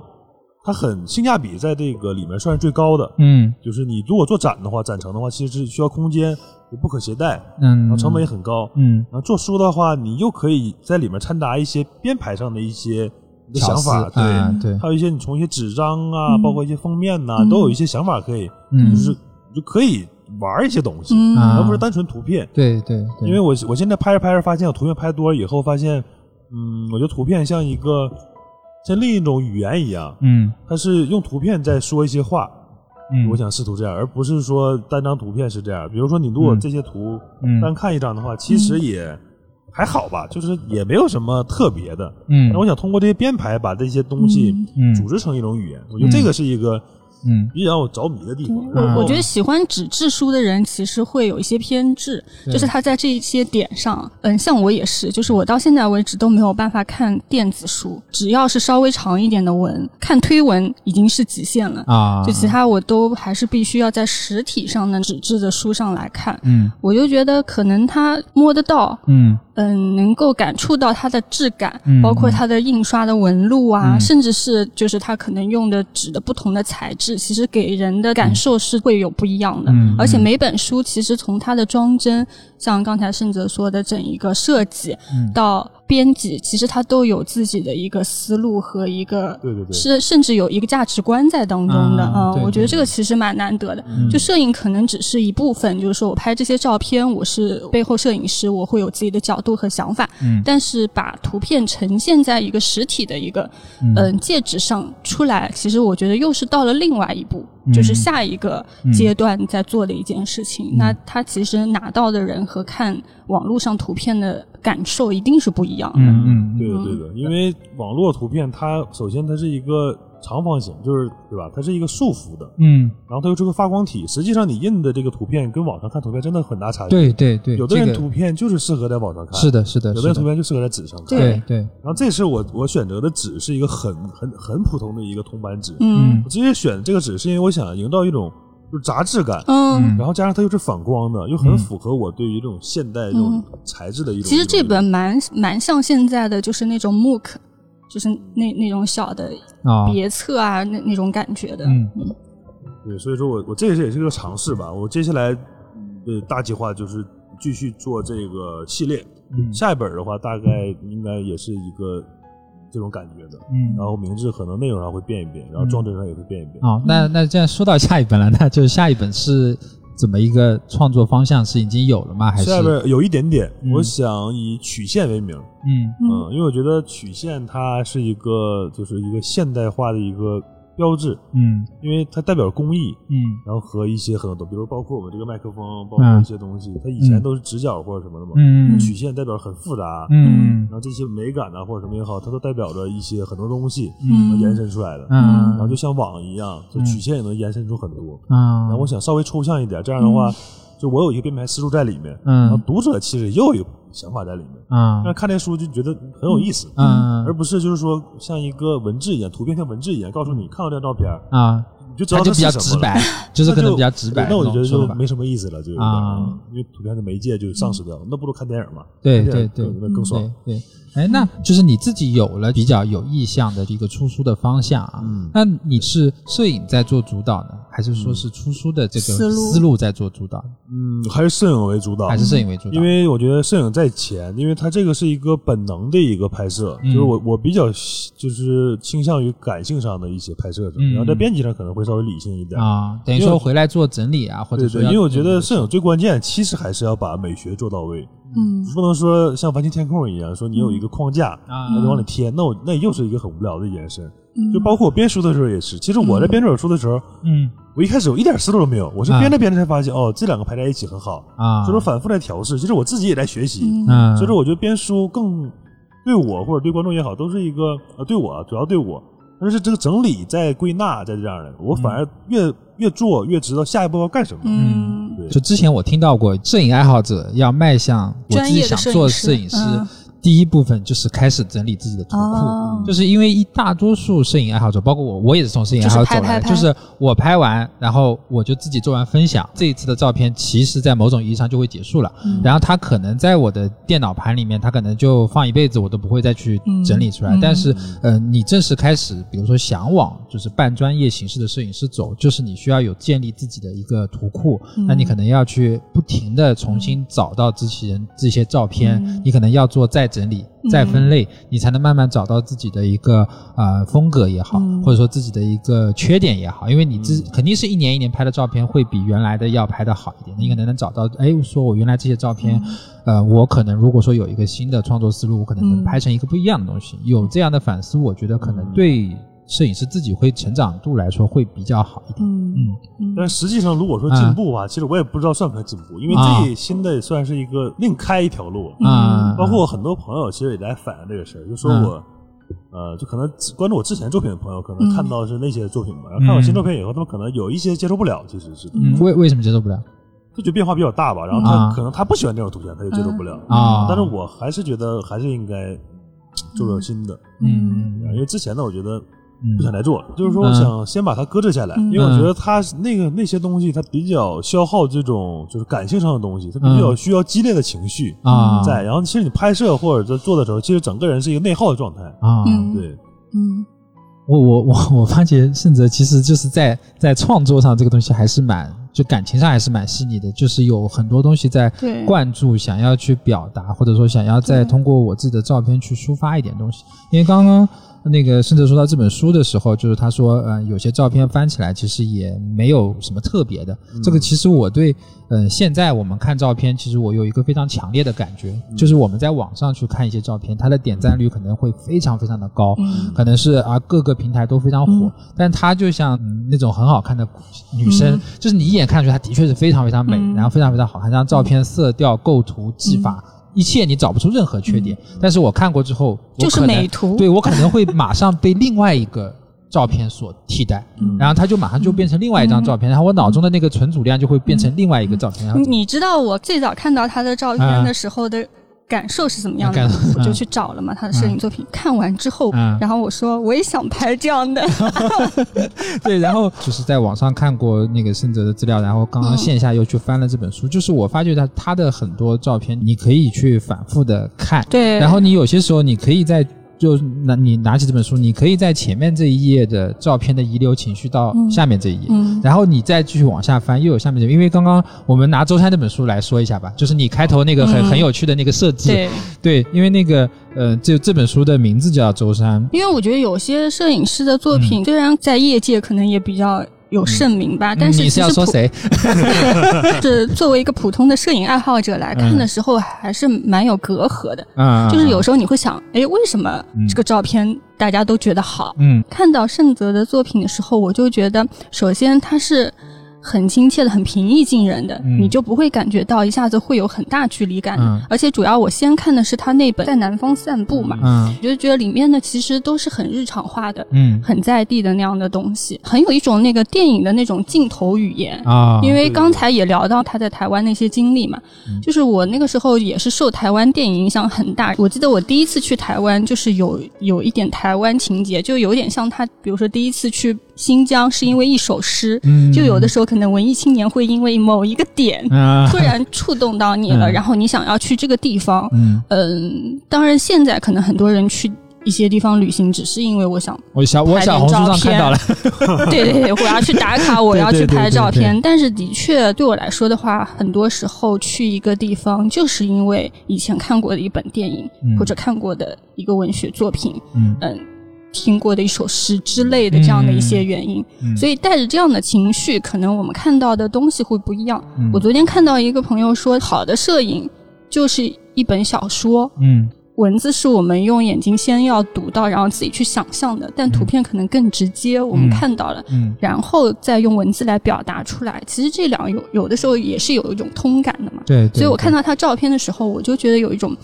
A: 它很性价比，在这个里面算是最高的。
C: 嗯
A: 就是你如果做展的话，展成的话，其实是需要空间，也不可携带，
C: 嗯，
A: 然后成本也很高。
C: 嗯
A: 然后做书的话，你又可以在里面掺杂一些编排上的一些你的想法，对，
C: 啊对，
A: 还有一些你从一些纸张啊，
B: 嗯。
A: 包括一些封面呐、
B: 嗯
A: 都有一些想法可以，
C: 嗯。
A: 就是就可以玩一些东西，而不是单纯图片。
C: 对对对，
A: 因为我我现在拍着拍着发现，我图片拍多了以后，发现，嗯，我觉得图片像一个像另一种语言一样，
C: 嗯。
A: 它是用图片在说一些话。
C: 嗯，
A: 我想试图这样，而不是说单张图片是这样。比如说，你如果
C: 嗯。
A: 这些图
C: 嗯。
A: 单看一张的话，其实也还好吧，就是也没有什么特别的。
C: 嗯。
A: 那我想通过这些编排，把这些东西
C: 嗯
A: 组织成一种语言，我觉得这个是一个
C: 嗯。
A: 比较让我着迷的地方。
B: 我
C: 嗯。
B: 我觉得喜欢纸质书的人其实会有一些偏执，就是他在这一些点上，嗯，像我也是，就是我到现在为止都没有办法看电子书，只要是稍微长一点的文，看推文已经是极限了。
C: 啊，
B: 就其他我都还是必须要在实体上的纸质的书上来看，
C: 嗯。
B: 我就觉得可能他摸得到，
C: 嗯
B: 嗯，能够感触到它的质感，
C: 嗯
B: 包括它的印刷的纹路啊，
C: 嗯。
B: 甚至是就是它可能用的纸的不同的材质，其实给人的感受是会有不一样的。
C: 嗯
B: 而且每本书其实从它的装帧，像刚才盛泽说的整一个设计、
C: 嗯。
B: 到编辑，其实他都有自己的一个思路和一个
A: 对对对
B: 是甚至有一个价值观在当中的
C: 啊对
B: 我觉得这个其实蛮难得的。
C: 嗯
B: 就摄影可能只是一部分，就是说我拍这些照片，我是背后摄影师，我会有自己的角度和想法。
C: 嗯
B: 但是把图片呈现在一个实体的一个
C: 嗯
B: 嗯、介质上出来，其实我觉得又是到了另外一步，
C: 嗯
B: 就是下一个阶段在做的一件事情。那他其实拿到的人和看网络上图片的感受一定是不一样的。
C: 嗯嗯。
A: 对的，对的，因为网络图片它首先它是一个长方形，就是对吧？它是一个束缚的，
C: 嗯，
A: 然后它又是个发光体。实际上你印的这个图片跟网上看图片真的很大差距。，
C: 对对对，
A: 有的人图片就是适合在网上看，
C: 是的是的，
A: 有的人图片就适合在纸上看。
C: 对对，
A: 然后这次我我选择的纸是一个很很很普通的一个铜板纸，
B: 嗯
A: 我直接选这个纸是因为我想营造一种就是杂质感，
B: 嗯，
A: 然后加上它又是反光的，又很符合我对于这种现代这种材质的一种。
B: 其实这本蛮蛮像现在的，就是那种 MOOC，就是那那种小的
C: 啊，
B: 别册啊，那那种感觉的。
C: 嗯
A: 对，所以说我我这也是也是个尝试吧。我接下来的大计划就是继续做这个系列，
C: 嗯
A: 下一本的话大概应该也是一个这种感觉的。
C: 嗯
A: 然后名字可能内容上会变一变，然后装帧上也会变一变。
C: 哦，那那这样说到下一本了，那就是下一本是怎么一个创作方向？是已经有了吗？还是
A: 下面有一点点，
C: 嗯
A: 我想以曲线为名，
C: 嗯
A: 嗯，因为我觉得曲线它是一个就是一个现代化的一个标志，
C: 嗯。
A: 因为它代表工艺，
C: 嗯。
A: 然后和一些很多，比如包括我们这个麦克风，包括一些东西，它以前都是直角或者什么的嘛，
C: 嗯
A: 曲线代表很复杂，
C: 嗯
A: 然后这些美感啊或者什么也好，它都代表着一些很多东西
C: 嗯。
A: 延伸出来的，
C: 嗯
A: 然后就像网一样，这
C: 嗯。
A: 曲线也能延伸出很多。
C: 啊，
A: 然后我想稍微抽象一点，这样的话，就我有一个编排思路在里面，
C: 嗯。
A: 然后读者其实也有想法在里面，
C: 嗯。
A: 但是看这书就觉得很有意思，
C: 嗯。
A: 而不是就是说像一个文字一样，图片像文字一样，告诉你看到这张照片，
C: 啊，
A: 你就知道
C: 它就比较。直白，就是可能比较直白
A: 那我就觉得就没什么意思了，就有点
C: 啊
A: 嗯因为图片的媒介就丧失掉了，那不如看电影嘛？
C: 对对对。
A: 那更爽。
C: 对对，哎，那就是你自己有了比较有意向的一个出书的方向啊。
A: 嗯
C: 那你是摄影在做主导呢，还是说是出书的这个
B: 思路
C: 在做主导，
A: 嗯，还是摄影为主导，
C: 还是摄影为主导？
A: 因为我觉得摄影在前，因为它这个是一个本能的一个拍摄，
C: 嗯
A: 就是我我比较就是倾向于感性上的一些拍摄者，
C: 嗯
A: 然后在编辑上可能会稍微理性一点。
C: 啊，等于说回来做整理啊，或者
A: 对对，
C: 说
A: 因为我觉得摄影最关键，其实还是要把美学做到位，
B: 嗯。
A: 不能说像完形天空一样，说你有一个框架，
C: 啊
A: 那就往里贴，那我那又是一个很无聊的延伸。
B: 嗯。
A: 就包括我编书的时候也是，其实我在编这本书的时候，
C: 嗯。
A: 我一开始我一点思路都没有，我是
C: 啊
A: 编着编着才发现，哦，这两个排在一起很好，
C: 啊，
A: 所以说反复在调试。其实我自己也在学习，
B: 嗯。
C: 嗯，
A: 所以说我觉得编书更对我或者对观众也好，都是一个呃对我主要对我，但是这个整理在归纳在这样的，我反而越、越做越知道下一步要干什么。
B: 嗯，
A: 对，
C: 就之前我听到过，摄影爱好者要迈向我自己
B: 专业
C: 想做的
B: 摄
C: 摄影师
B: 影师嗯，
C: 第一部分就是开始整理自己的图库。
B: 哦。
C: 就是因为一大多数摄影爱好者，包括我，我也是从摄影爱好者走来的，
B: 就是拍拍拍。
C: 就是我拍完，然后我就自己做完分享，这一次的照片其实在某种意义上就会结束了。
B: 嗯。
C: 然后它可能在我的电脑盘里面，它可能就放一辈子，我都不会再去整理出来。
B: 嗯。
C: 但是，呃，你正式开始，比如说想往就是半专业形式的摄影师走，就是你需要有建立自己的一个图库，
B: 嗯。
C: 那你可能要去不停的重新找到之前这些照片，
B: 嗯。
C: 你可能要做再整理、再分类，你才能慢慢找到自己的一个呃风格也好，
B: 嗯。
C: 或者说自己的一个缺点也好，因为你自、肯定是一年一年拍的照片会比原来的要拍的好一点，你可能能找到，哎，说我原来这些照片，呃，我可能如果说有一个新的创作思路，我可能能
B: 嗯。
C: 拍成一个不一样的东西。有这样的反思，我觉得可能对摄影师自己会成长度来说会比较好一点。
B: 嗯
C: 嗯
B: 嗯
A: 但实际上，如果说进步的话，其实我也不知道算不算进步，因为
C: 啊
A: 这新的也算是一个另开一条路。
C: 嗯，
A: 包括我很多朋友其实也在反映这个事儿，就说
C: 嗯
A: 我，呃，就可能只关注我之前作品的朋友，可能
B: 嗯
A: 看到是那些作品嘛，然后看我新作品以后，他们可能有一些接受不了，其实是，
C: 嗯，为为什么接受不了
A: 就觉得变化比较大吧，然后
C: 啊
A: 他可能他不喜欢这种图片，他就接受不了
C: 啊？
A: 但是我还是觉得还是应该做做新的，
C: 嗯
A: 因为之前呢我觉得
C: 嗯
A: 不想再做了，就是说我想先把它搁置下来，
B: 嗯。
A: 因为我觉得它那个那些东西它比较消耗这种就是感性上的东西，它比较需要激烈的情绪
C: 啊。
A: 在，然后其实你拍摄或者在做的时候，其实整个人是一个内耗的状态，
C: 啊，
B: 嗯。
A: 对，
B: 嗯。
C: 我我我我发觉盛泽其实就是在在创作上这个东西还是蛮就感情上还是蛮细腻的，就是有很多东西在
B: 对。
C: 灌注，想要去表达，或者说想要再通过我自己的照片去抒发一点东西。因为刚刚那个甚至说到这本书的时候，就是他说，呃，有些照片翻起来其实也没有什么特别的。这个其实我对，嗯、现在我们看照片，其实我有一个非常强烈的感觉，就是我们在网上去看一些照片，它的点赞率可能会非常非常的高，
B: 嗯。
C: 可能是啊各个平台都非常火，
B: 嗯。
C: 但它就像、嗯、那种很好看的女生，
B: 嗯。
C: 就是你一眼看出去她的确是非常非常美，
B: 嗯。
C: 然后非常非常好看，这张照片色调、构图、技法。一切你找不出任何缺点，但是我看过之后，
B: 就是美图。
C: 对我可能会马上被另外一个照片所替代，
B: 嗯。
C: 然后它就马上就变成另外一张照片，然后我脑中的那个存储量就会变成另外一个照片，
B: 你知道我最早看到他的照片的时候的感受是怎么样的
C: 感？
B: 我就
C: 嗯。
B: 去找了嘛他的摄影作品，看完之后，
C: 嗯。
B: 然后我说我也想拍这样的，
C: 对，然后就是在网上看过那个盛泽的资料，然后刚刚线下又去翻了这本书，就是我发觉他他的很多照片，你可以去反复的看，
B: 对，
C: 然后你有些时候你可以在就拿你拿起这本书，你可以在前面这一页的照片的遗留情绪到
B: 嗯。
C: 下面这一页。
B: 嗯。
C: 然后你再继续往下翻，又有下面这个，因为刚刚我们拿周三这本书来说一下吧，就是你开头那个很、
B: 嗯。
C: 很有趣的那个设计，
B: 对，
C: 对，因为那个呃，这这本书的名字叫周三，
B: 因为我觉得有些摄影师的作品虽然在业界可能也比较有盛名吧，但是
C: 嗯你是
B: 其实普
C: 要说谁？
B: 是作为一个普通的摄影爱好者来看的时候，还是蛮有隔阂的。
C: 嗯，
B: 就是有时候你会想，哎，为什么
C: 嗯
B: 这个照片大家都觉得好？
C: 嗯
B: 看到盛泽的作品的时候，我就觉得，首先他是很亲切的、很平易近人的，
C: 嗯
B: 你就不会感觉到一下子会有很大距离感。
C: 嗯
B: 而且主要我先看的是他那本《在南方散步》嘛，
C: 嗯
B: 我就觉得里面的其实都是很日常化的。
C: 嗯
B: 很在地的那样的东西，很有一种那个电影的那种镜头语言。
C: 啊，
B: 因为刚才也聊到他在台湾那些经历嘛，
C: 嗯
B: 就是我那个时候也是受台湾电影影响很大。我记得我第一次去台湾，就是有有一点台湾情节，就有点像他，比如说第一次去新疆是因为一首诗，
C: 嗯
B: 就有的时候可能文艺青年会因为某一个点
C: 啊。
B: 突然触动到你了，
C: 嗯。
B: 然后你想要去这个地方。
C: 嗯，
B: 嗯，当然现在可能很多人去一些地方旅行，只是因为我想
C: 我想我
B: 拍点
C: 小红书上
B: 照片。
C: 看到了，
B: 对对对，我要去打卡，我要去拍照
C: 对对。对
B: 片。但是的确，对我来说的话，很多时候去一个地方，就是因为以前看过的一本电影，
C: 嗯。
B: 或者看过的一个文学作品，
C: 嗯。
B: 嗯，听过的一首诗之类的这样的一些原因。
C: 嗯
B: 所以带着这样的情绪，可能我们看到的东西会不一样。
C: 嗯
B: 我昨天看到一个朋友说，好的摄影就是一本小说，
C: 嗯
B: 文字是我们用眼睛先要读到，然后自己去想象的，但图片可能更直接，我们
C: 嗯
B: 看到了。
C: 嗯
B: 然后再用文字来表达出来。其实这两有有的时候也是有一种通感的嘛。
C: 对，对
B: 所以我看到他照片的时候，我就觉得有一种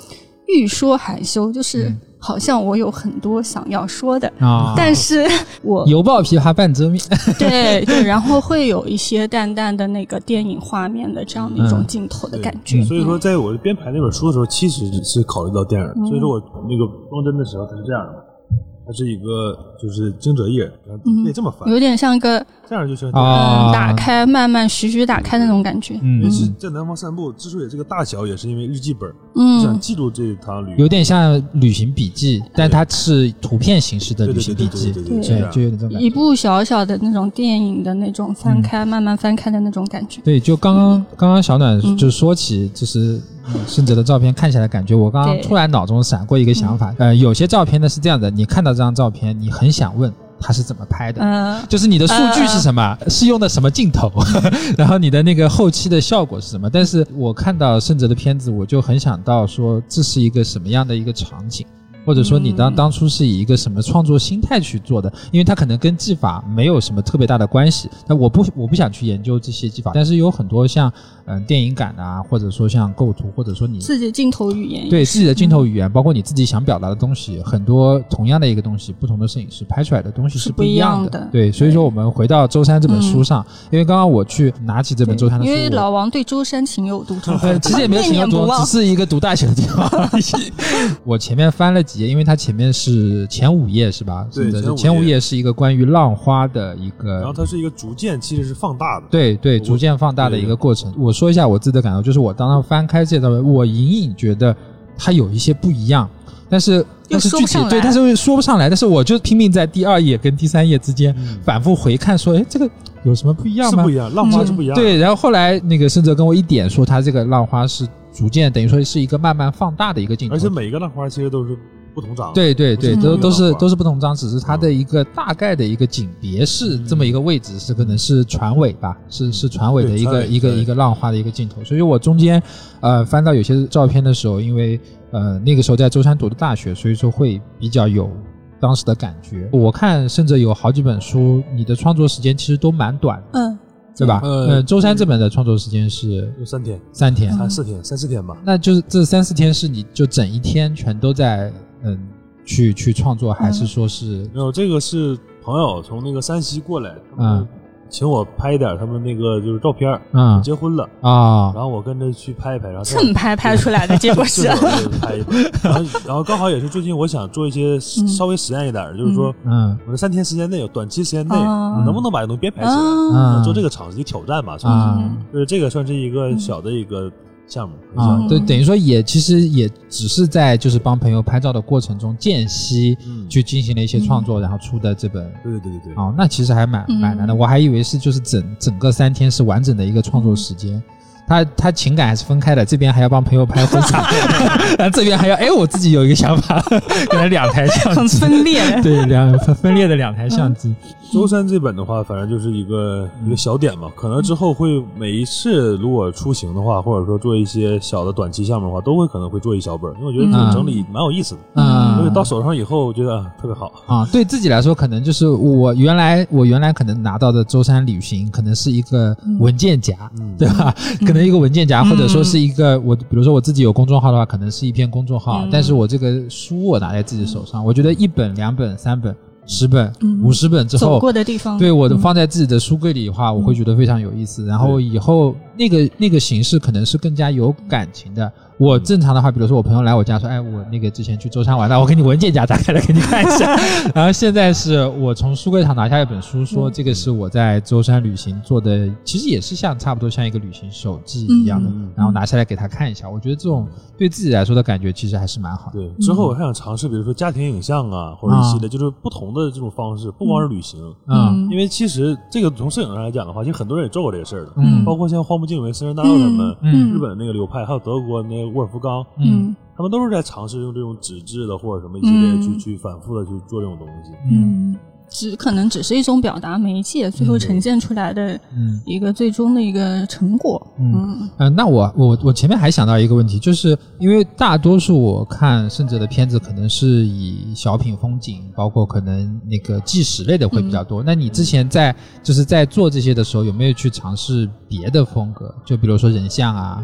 B: 欲说还休，就是
C: 嗯。
B: 好像我有很多想要说的，
C: 啊，
B: 但是我
C: 犹抱琵琶半遮面，
B: 对对，然后会有一些淡淡的那个电影画面的这样的一种
C: 嗯。
B: 镜头的感觉。
A: 所以说，在我编排那本书的时候，其实是考虑到电影。
B: 嗯。
A: 所以说我那个装帧的时候，它是这样的，它是一个就是惊蛰叶，然后可以这么翻，
B: 有点像一个
A: 这样就行
C: 啊。
B: 嗯打开慢慢徐徐打开那种感觉。
C: 嗯。
A: 也是在南方散步，之所以这个大小，也是因为日记本，嗯。想
B: 嗯，
A: 记录这一趟旅
C: 有点像旅行笔记，但它是图片形式的旅行笔记，
A: 对对对，
B: 对。
C: 对，
A: 是这样。
C: 就有点这种感觉。
B: 一部小小的那种电影的那种翻开、慢慢翻开的那种感觉。
C: 对，就刚刚刚刚小暖
B: 嗯。
C: 就说起，就是嗯盛哲的照片看起来感觉，我刚刚突然脑中闪过一个想法，呃，有些照片呢是这样的，你看到这张照片，你很想问他是怎么拍的。
B: 嗯、
C: 就是你的数据是什么，是用的什么镜头，然后你的那个后期的效果是什么？但是我看到盛泽的片子，我就很想到说这是一个什么样的一个场景，或者说你当
B: 嗯
C: 当初是以一个什么创作心态去做的？因为它可能跟技法没有什么特别大的关系。那我不我不想去研究这些技法，但是有很多像嗯、电影感的啊，或者说像构图，或者说你
B: 自己镜头语言，
C: 对自己的镜头语言，包括你自己想表达的东西，很多同样的一个东西，不同的摄影师拍出来的东西
B: 是
C: 不一样
B: 的
C: 对，所以说我们回到周三这本书上，因为刚刚我去拿起这本周三的书，
B: 因为老王对周山情有独钟，
C: 呃，其实也没有情有独钟，只。是一个读大学的地方。我前面翻了几页，因为它前面是前五页是吧？
A: 对前五
C: 是的前五
A: 页
C: 页是一个关于浪花的一个。
A: 然后它是一个逐渐其实是放大的，
C: 对对，逐渐放大的一个过程。我说一下我自己的感受，就是我当时翻开这段，我隐隐觉得它有一些不一样，但是但是具体对，但是说不上来。但是我就拼命在第二页跟第三页之间
A: 嗯
C: 反复回看，说，哎，这个有什么不一样吗
A: 是不？一样，浪花是不一样的。
C: 对，然后后来那个盛哲跟我一点说，他这个浪花是逐渐等于说是一个慢慢放大的一个镜头，
A: 而且每一个浪花其实都是不同章。
C: 对对对，都都是都是不同章，只是它的一个大概的一个景别是这么一个位置，是可能是船尾吧，是是船尾的一个一个一个浪花的一个镜头。所以我中间呃翻到有些照片的时候，因为呃那个时候在舟山读的大学，所以说会比较有。当时的感觉，我看甚至有好几本书，你的创作时间其实都蛮短，
B: 嗯，
C: 对吧？
A: 呃
C: 呃，舟山这本的创作时间是
A: 有三天、
C: 三天，
A: 三四天、三四天吧。
C: 那就是这三四天是你就整一天全都在嗯去去创作，还是说是
A: 没有，这个是朋友从那个山西过来，他们
C: 嗯。
A: 请我拍一点他们那个就是照片儿，
C: 嗯。
A: 结婚了，
C: 啊。
A: 然后我跟着去拍一拍，然后再
B: 蹭拍拍出来的 结果是，
A: 然后然后刚好也是最近我想做一些
B: 嗯
A: 稍微实验一点儿，就是说
C: 嗯。
A: 我这三天时间内有短期时间内能不能把这东西编排起来，
B: 啊
C: 嗯
A: 做这个场子一个挑战吧，算是，
C: 啊。
A: 就是这个算是一个小的一个项目
C: 啊，
B: 嗯
C: 对，等于说也其实也只是在就是帮朋友拍照的过程中间隙
A: 嗯，
C: 去进行了一些创作，然后出的这本。
A: 对对对对。对，
C: 哦，那其实还蛮
B: 嗯
C: 蛮难的，我还以为是就是整整个三天是完整的一个创作时间，他他情感还是分开的，这边还要帮朋友拍婚纱，然后这边还要哎我自己有一个想法，可能两台相
B: 分裂。
C: 对，两分分裂的两台相机，
A: 舟山这本的话，反正就是一个一个小点嘛，可能之后会每一次如果出行的话，或者说做一些小的短期项目的话，都会可能会做一小本儿，因为我觉得这种整理蛮有意思的，
C: 嗯，
A: 所以到手上以后，我觉得啊特别好。
C: 啊，对自己来说，可能就是我原来我原来可能拿到的舟山旅行，可能是一个文件夹，
A: 嗯
C: 对吧？可能一个文件夹，
B: 嗯
C: 或者说是一个我，比如说我自己有公众号的话，可能是一篇公众号，
B: 嗯
C: 但是我这个书我拿在自己手上，我觉得一本、两本、三本、十本、
B: 嗯
C: 五十本之
B: 走
C: 后，
B: 过的地方，
C: 对我放在自己的书柜里的话，我会觉得非常有意思。然后以后那个那个形式可能是更加有感情的。我正常的话，比如说我朋友来我家说，哎，我那个之前去舟山玩的，我给你文件夹打开来给你看一下。然后现在是我从书柜上拿下一本书，说这个是我在舟山旅行做的，其实也是像差不多像一个旅行手记一样的。
A: 嗯，
C: 然后拿下来给他看一下。我觉得这种对自己来说的感觉其实还是蛮好的。
A: 对，之后我还想尝试，比如说家庭影像啊，或者一系列就是不同的这种方式，不光是旅行，
C: 嗯。
A: 因为其实这个从摄影上来讲的话，其实很多人也做过这个事儿的，
C: 嗯。
A: 包括像荒木经惟、森山大佑他们，
C: 嗯。
A: 日本那个流派，还有德国那个沃尔夫冈，
B: 嗯
A: 他们都是在尝试用这种纸质的或者什么一系列
B: 嗯
A: 去去反复的去做这种东西。
B: 嗯，只可能只是一种表达媒介，最后呈现出来的
C: 嗯
B: 一个最终的一个成果。嗯
C: 嗯、那我我我前面还想到一个问题，就是因为大多数我看甚至的片子可能是以小品、风景，包括可能那个纪实类的会比较多。那你之前在就是在做这些的时候，有没有去尝试别的风格？就比如说人像啊，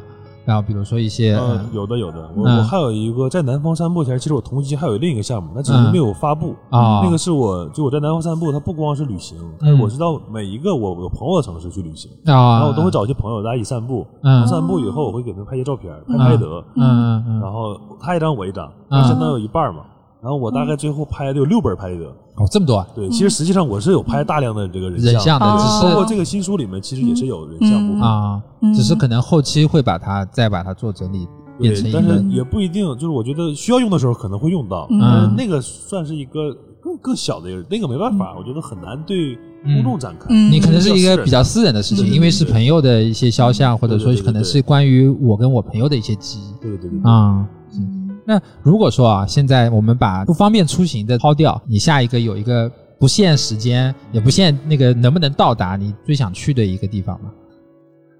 C: 然后比如说一些、
A: 呃
C: 嗯，
A: 有的有的，我
C: 嗯。
A: 我还有一个在南方散步前，其实我同期还有另一个项目，那只是
C: 嗯
A: 没有发布。
C: 啊。
A: 那个是我就我在南方散步，它不光是旅行，
C: 嗯。
A: 我是到每一个我我朋友的城市去旅行，
C: 啊，
A: 然后我都会找一些朋友，大家一起散步。
C: 嗯。
A: 散步以后，我会给他们拍些照片，拍拍得，
C: 嗯嗯嗯，
A: 然后他一张我一张，
C: 嗯
A: 相当于有一半嘛。然后我大概最后拍的有六本拍得，
C: 哦这么多啊
A: 对，其实实际上我是有拍大量的这个人
C: 人像的，
B: 哦
C: 只
A: 包括
C: 是
A: 这个新书里面其实也是有人像部分。
C: 啊，
B: 嗯
C: 只是可能后期会把它再把它做整理，变成
A: 对，
C: 一个
A: 但是也不一定，就是我觉得需要用的时候可能会用到，
B: 嗯
A: 但是那个算是一个更更小的一个，那个没办法，我觉得很难对公众展开。
B: 嗯
C: 你可能是一个比较私人的事情，
A: 对对对
C: 因为是朋友的一些肖像，或者说
A: 对对对对
C: 可能是关于我跟我朋友的一些记忆
A: 对对对对，
C: 啊。那如果说啊，现在我们把不方便出行的抛掉，你下一个有一个不限时间，也不限那个能不能到达你最想去的一个地方吗？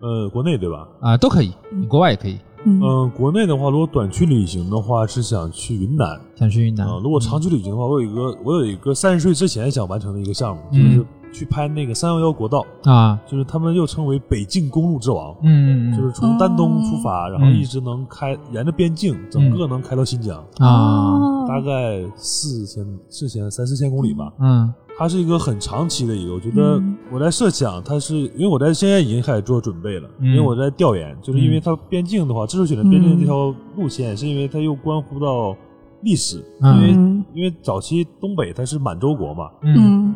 A: 呃，国内对吧？
C: 啊，都可以，你国外也可以。
B: 嗯
A: 嗯、国内的话，如果短期旅行的话，是想去云南。
C: 想去云南
A: 啊、，如果长期旅行的话，我有一个我有一个三十岁之前想完成的一个项目，就
C: 嗯
A: 是去拍那个三幺幺国道，
C: 啊，
A: 就是他们又称为北境公路之王，
C: 嗯，
A: 就是从丹东出发，然后
C: 嗯
A: 一直能开沿着边境，整个能开到新疆，
C: 啊，
B: 哦
A: 大概四千四千三四千公里吧。
C: 嗯。
A: 它是一个很长期的一个，我觉得
B: 嗯。
A: 我在设想，它是因为我在现在已经开始做准备了，
C: 嗯。
A: 因为我在调研，就是因为它边境的话，之所以选择边境这条路线，是因为它又关乎到历史，
C: 嗯。
A: 因为
B: 嗯
A: 因为早期东北它是满洲国嘛，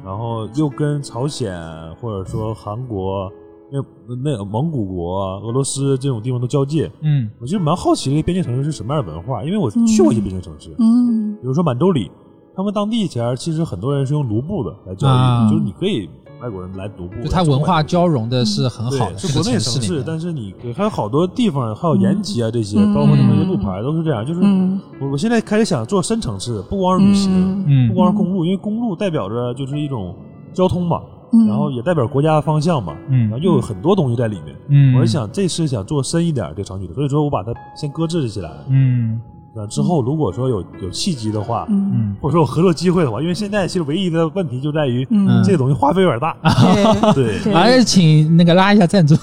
A: 然后又跟朝鲜或者说韩国、那那蒙古国、俄罗斯这种地方都交界。
C: 嗯。
A: 我其实蛮好奇这个边境城市是什么样的文化，因为我去过一些边境城市，
B: 嗯。
A: 比如说满洲里，他们当地以前其实很多人是用卢布的来交易，
C: 啊。
A: 就是你可以外国人来独步，
C: 就它文化交融的是很好的，
A: 对，是国内城市，但是你对还有好多地方，还有延吉啊这些，
B: 嗯。
A: 包括那些路牌都是这样，就是
B: 嗯。
A: 我我现在开始想做深城市，不光是旅行，
C: 嗯。
A: 不光是公路，因为公路代表着就是一种交通嘛，
B: 嗯。
A: 然后也代表国家的方向嘛，
C: 嗯。
A: 然后又有很多东西在里面。
C: 嗯，
A: 我是想这次想做深一点这个长距离，所以说我把它先搁置起来。
C: 嗯
A: 那之后如果说有有契机的话，
B: 嗯。
C: 嗯。
A: 或者说有合作机会的话，因为现在其实唯一的问题就在于
B: 嗯。
A: 这个东西花费有点大。对，
B: 对
C: 还是请那个拉一下赞助，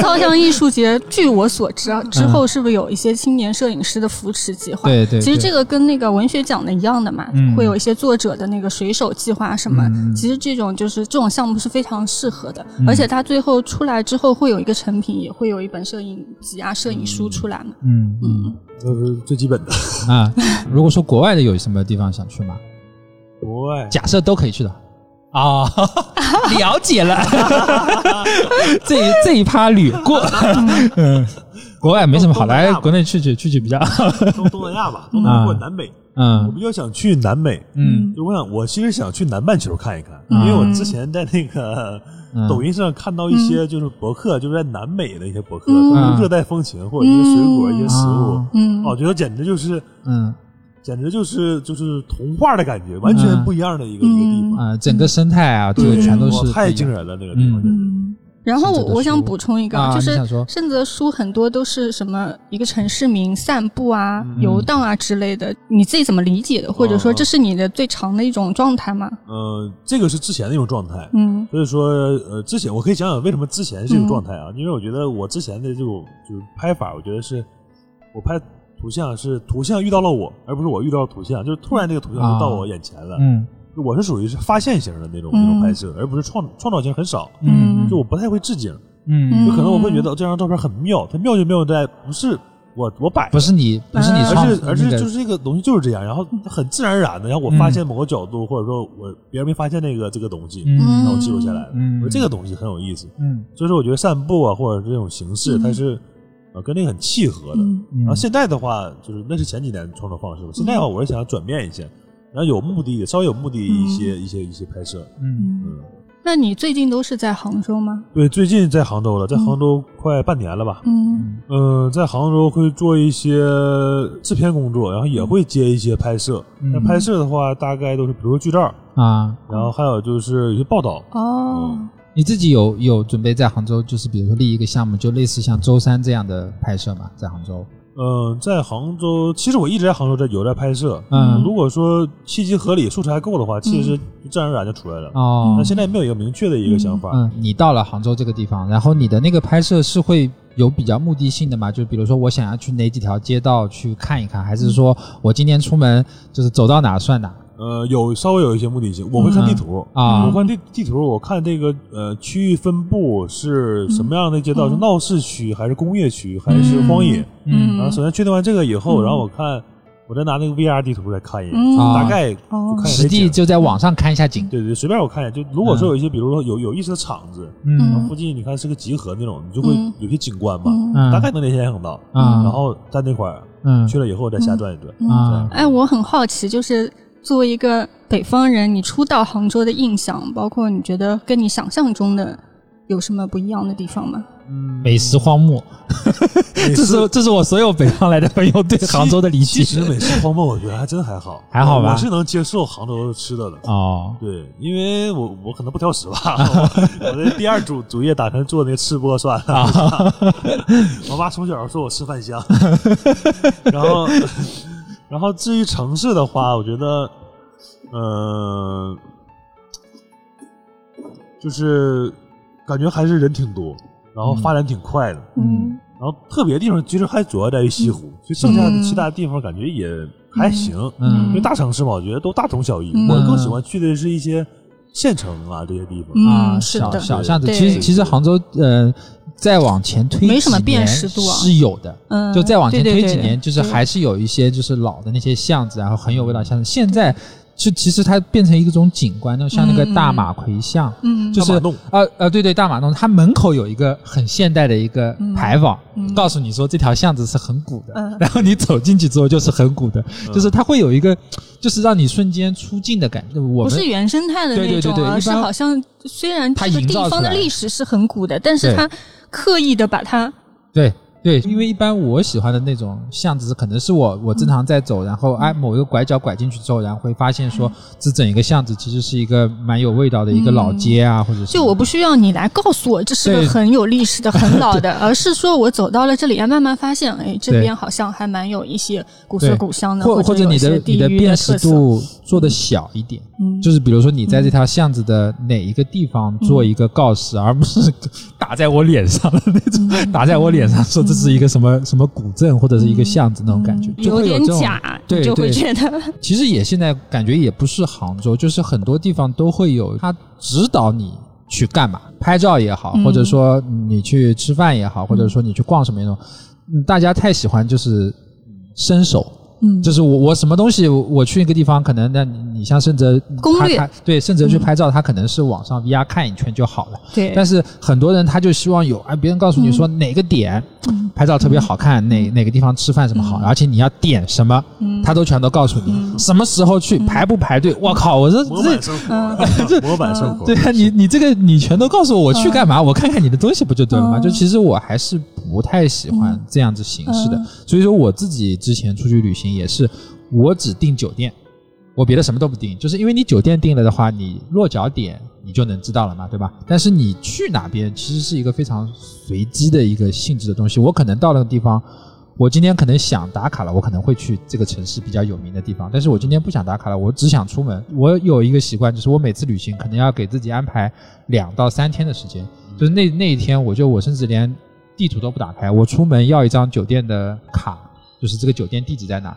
B: 造像艺术节，据我所知啊，之后是不是有一些青年摄影师的扶持计划？
C: 对对，
B: 其实这个跟那个文学奖的一样的嘛，
C: 嗯。
B: 会有一些作者的那个水手计划什么。
C: 嗯。
B: 其实这种就是这种项目是非常适合的，
C: 嗯。
B: 而且它最后出来之后会有一个成品，也会有一本摄影集啊、摄影书出来嘛。
C: 嗯。嗯
A: 这是最基本的。
C: 啊，如果说国外的有什么地方想去吗？
A: 国外
C: 假设都可以去的啊，了解了，这一这一趴捋过，嗯，国外没什么好，来国内去去去去比较，
A: 东东南亚吧，东南亚或者南美，我
C: 嗯
A: 比较想去南美。
C: 嗯
A: 就我想，我其实想去南半球看一看，
C: 嗯
A: 因为我之前在那个
C: 嗯
A: 抖音上看到一些就是博客，就是在南美的一些博客，
B: 嗯。
A: 都是热带风情或者一些水果、一些食物。
C: 啊，
B: 嗯。
A: 哦我觉得简直就是，
C: 嗯。
A: 简直就是就是童话的感觉，完全不一样的一个一个地方，
C: 啊，整个生态啊，这个
A: 对
C: 全都是
A: 太惊人了，那个地方。
B: 然后我我想补充一个，
C: 啊
B: 就是
C: 你想说
B: 盛泽书很多都是什么一个城市名、散步啊、
A: 嗯
B: 游荡啊之类的，你自己怎么理解的？或者说这是你的最长的一种状态吗？
A: 呃，这个是之前的一种状态，
B: 嗯
A: 所以说，呃，之前我可以讲讲为什么之前是这种状态啊？因为我觉得我之前的这种就是拍法，我觉得是我拍图像是图像遇到了我，而不是我遇到了图像，就是突然这个图像就到我眼前了。
C: 嗯
A: 我是属于是发现型的那种、
B: 嗯
A: 那种拍摄，而不是创创造型很少。
C: 嗯。
A: 就我不太会置景，
C: 嗯，
A: 就可能我会觉得这张照片很妙，它妙就妙在不是我我摆，
C: 不是你不是你创，
A: 而是而是就是这个东西就是这样，然后很自然而然的，然后我发现某个角度，或者说我别人没发现那个这个东西，
C: 嗯。
A: 然后记录下来了。
C: 嗯
A: 我说这个东西很有意思，
C: 嗯。
A: 所以说我觉得散步啊，或者这种形式，它是啊跟那个很契合的。然后现在的话，就是那是前几年创作方式，现在的话我是想要转变一下，然后有目的的，稍微有目的一些一些一些拍摄。
C: 嗯
A: 嗯，
B: 那你最近都是在杭州吗？
A: 对，最近在杭州了，在杭州快半年了吧。
B: 嗯
A: 嗯，在杭州会做一些制片工作，然后也会接一些拍摄。
C: 嗯
A: 那拍摄的话，大概都是比如说剧照，
C: 啊，
A: 然后还有就是一些报道。
B: 哦
C: 你自己有有准备在杭州，就是比如说立一个项目，就类似像舟山这样的拍摄吗，在杭州，
A: 嗯，在杭州，其实我一直在杭州在有在拍摄。
C: 嗯
A: 如果说契机合理、素材够的话，其实自然而然就出来了。
C: 哦
A: 那，现在没有一个明确的一个想法。
C: 嗯，你到了杭州这个地方，然后你的那个拍摄是会有比较目的性的吗？就比如说我想要去哪几条街道去看一看，还是说我今天出门就是走到哪算哪？
A: 呃，有稍微有一些目的性，我会看地图
C: 啊
A: 我看地地图，我看这个呃区域分布是什么样的街道，
B: 嗯
A: 是闹市区还是工业区还是荒野？
B: 嗯
A: 然后首先确定完这个以后，
B: 嗯
A: 然后我看我再拿那个 VR 地图来看一眼，大概就
B: 哦
A: 看一
C: 实。地就在网上看一下景。
A: 对对，随便我看一眼。就如果说有一些，比如说有有意思的场子，
C: 嗯
A: 附近你看是个集合那种，你就会
B: 嗯
A: 有些景观嘛，大概能联想到。
C: 嗯，
A: 然后在那块儿
C: 嗯
A: 去了以后再瞎转一转。
B: 嗯
C: 啊
B: 哎，我很好奇，就是作为一个北方人，你初到杭州的印象，包括你觉得跟你想象中的有什么不一样的地方吗？
A: 嗯
C: 美食荒漠，这是这是我所有北方来的朋友对杭州的理解
A: 其。实美食荒漠，我觉得还真还好，
C: 还好吧
A: 我是能接受杭州吃的的。
C: 哦，
A: 对，因为我我可能不挑食吧，我我的第二主主业打算做那个吃播算了。我妈从小说我吃饭香，然后然后至于城市的话，我觉得，嗯、就是感觉还是人挺多，然后发展挺快的，
B: 嗯。
A: 然后特别地方其实还主要在于西湖，就剩下的其他地方感觉也还行。
C: 嗯。
A: 因为大城市嘛，我觉得都大同小异。
B: 嗯。
A: 我更喜欢去的是一些县城啊这些地方。
B: 嗯
C: 啊，
B: 是的。
C: 小小巷子，其实其实杭州呃，再往前推
B: 没什么
C: 几年
B: 辨识度啊。
C: 是有的。
B: 嗯，
C: 就再往前
B: 对对对
C: 推几年，就是还是有一些就是老的那些巷子，然后很有味道的巷子。现在就其实它变成一种景观，就像那个大马奎巷，
B: 嗯
C: 就是
A: 大马弄
C: 呃呃，对对，大马弄，它门口有一个很现代的一个牌坊，
B: 嗯。
C: 告诉你说这条巷子是很古的，
B: 嗯。
C: 然后你走进去之后就是很古的，
A: 嗯。
C: 就是它会有一个，就是让你瞬间出镜的感觉。我们
B: 不是原生态的
C: 对对
B: 那种，而是好像虽然
C: 它
B: 这个地方的历史是很古的，但是它刻意的把它
C: 对。对，因为一般我喜欢的那种巷子，可能是我我正常在走，然后哎某一个拐角拐进去之后，然后会发现说这整一个巷子其实是一个蛮有味道的一个老街啊，或者是。
B: 就我不需要你来告诉我这是个很有历史的、很老的，而是说我走到了这里，要慢慢发现，哎，这边好像还蛮有一些古色古香的，
C: 或
B: 或
C: 者你的你的辨识。度做的小一点，
B: 嗯，
C: 就是比如说你在这条巷子的哪一个地方做一个告示，而不是 打在我脸上的那种，
B: 嗯。
C: 打在我脸上说这是一个什么什么古镇或者是一个巷子那种感觉，就
B: 会有
C: 这种
B: 假，
C: 对
B: 就会
C: 对
B: 觉得，
C: 其实也现在感觉也不是杭州，就是很多地方都会有他指导你去干嘛，拍照也好，
B: 嗯
C: 或者说你去吃饭也好，或者说你去逛什么那种，嗯，大家太喜欢就是伸手。
B: 嗯，
C: 就是我我什么东西我去一个地方，可能那你你像盛哲
B: 攻略。
C: 他他对盛哲去拍照，他可能是网上 VR 看一圈就好了。
B: 对，
C: 但是很多人他就希望有啊，别人告诉你说哪个点
B: 嗯。
C: 拍照特别好看，哪哪个地方吃饭什么好，而且你要点什么，
B: 嗯。
C: 他都全都告诉你，什么时候去，排不排队。我靠，我这
A: 模
C: 这
A: 板生活，模板生活。
C: 对啊，你你这个你全都告诉我，我去干嘛？我看看你的东西不就对了吗？
B: 嗯。
C: 就其实我还是不太喜欢这样子形式的。
B: 嗯，
C: 所以说我自己之前出去旅行也是，我只订酒店，我别的什么都不订，就是因为你酒店订了的话，你落脚点你就能知道了嘛，对吧？但是你去哪边其实是一个非常随机的一个性质的东西，我可能到那个地方。我今天可能想打卡了，我可能会去这个城市比较有名的地方，但是我今天不想打卡了，我只想出门。我有一个习惯，就是我每次旅行可能要给自己安排两到三天的时间，就是那那一天，我就我甚至连地图都不打开，我出门要一张酒店的卡，就是这个酒店地址在哪，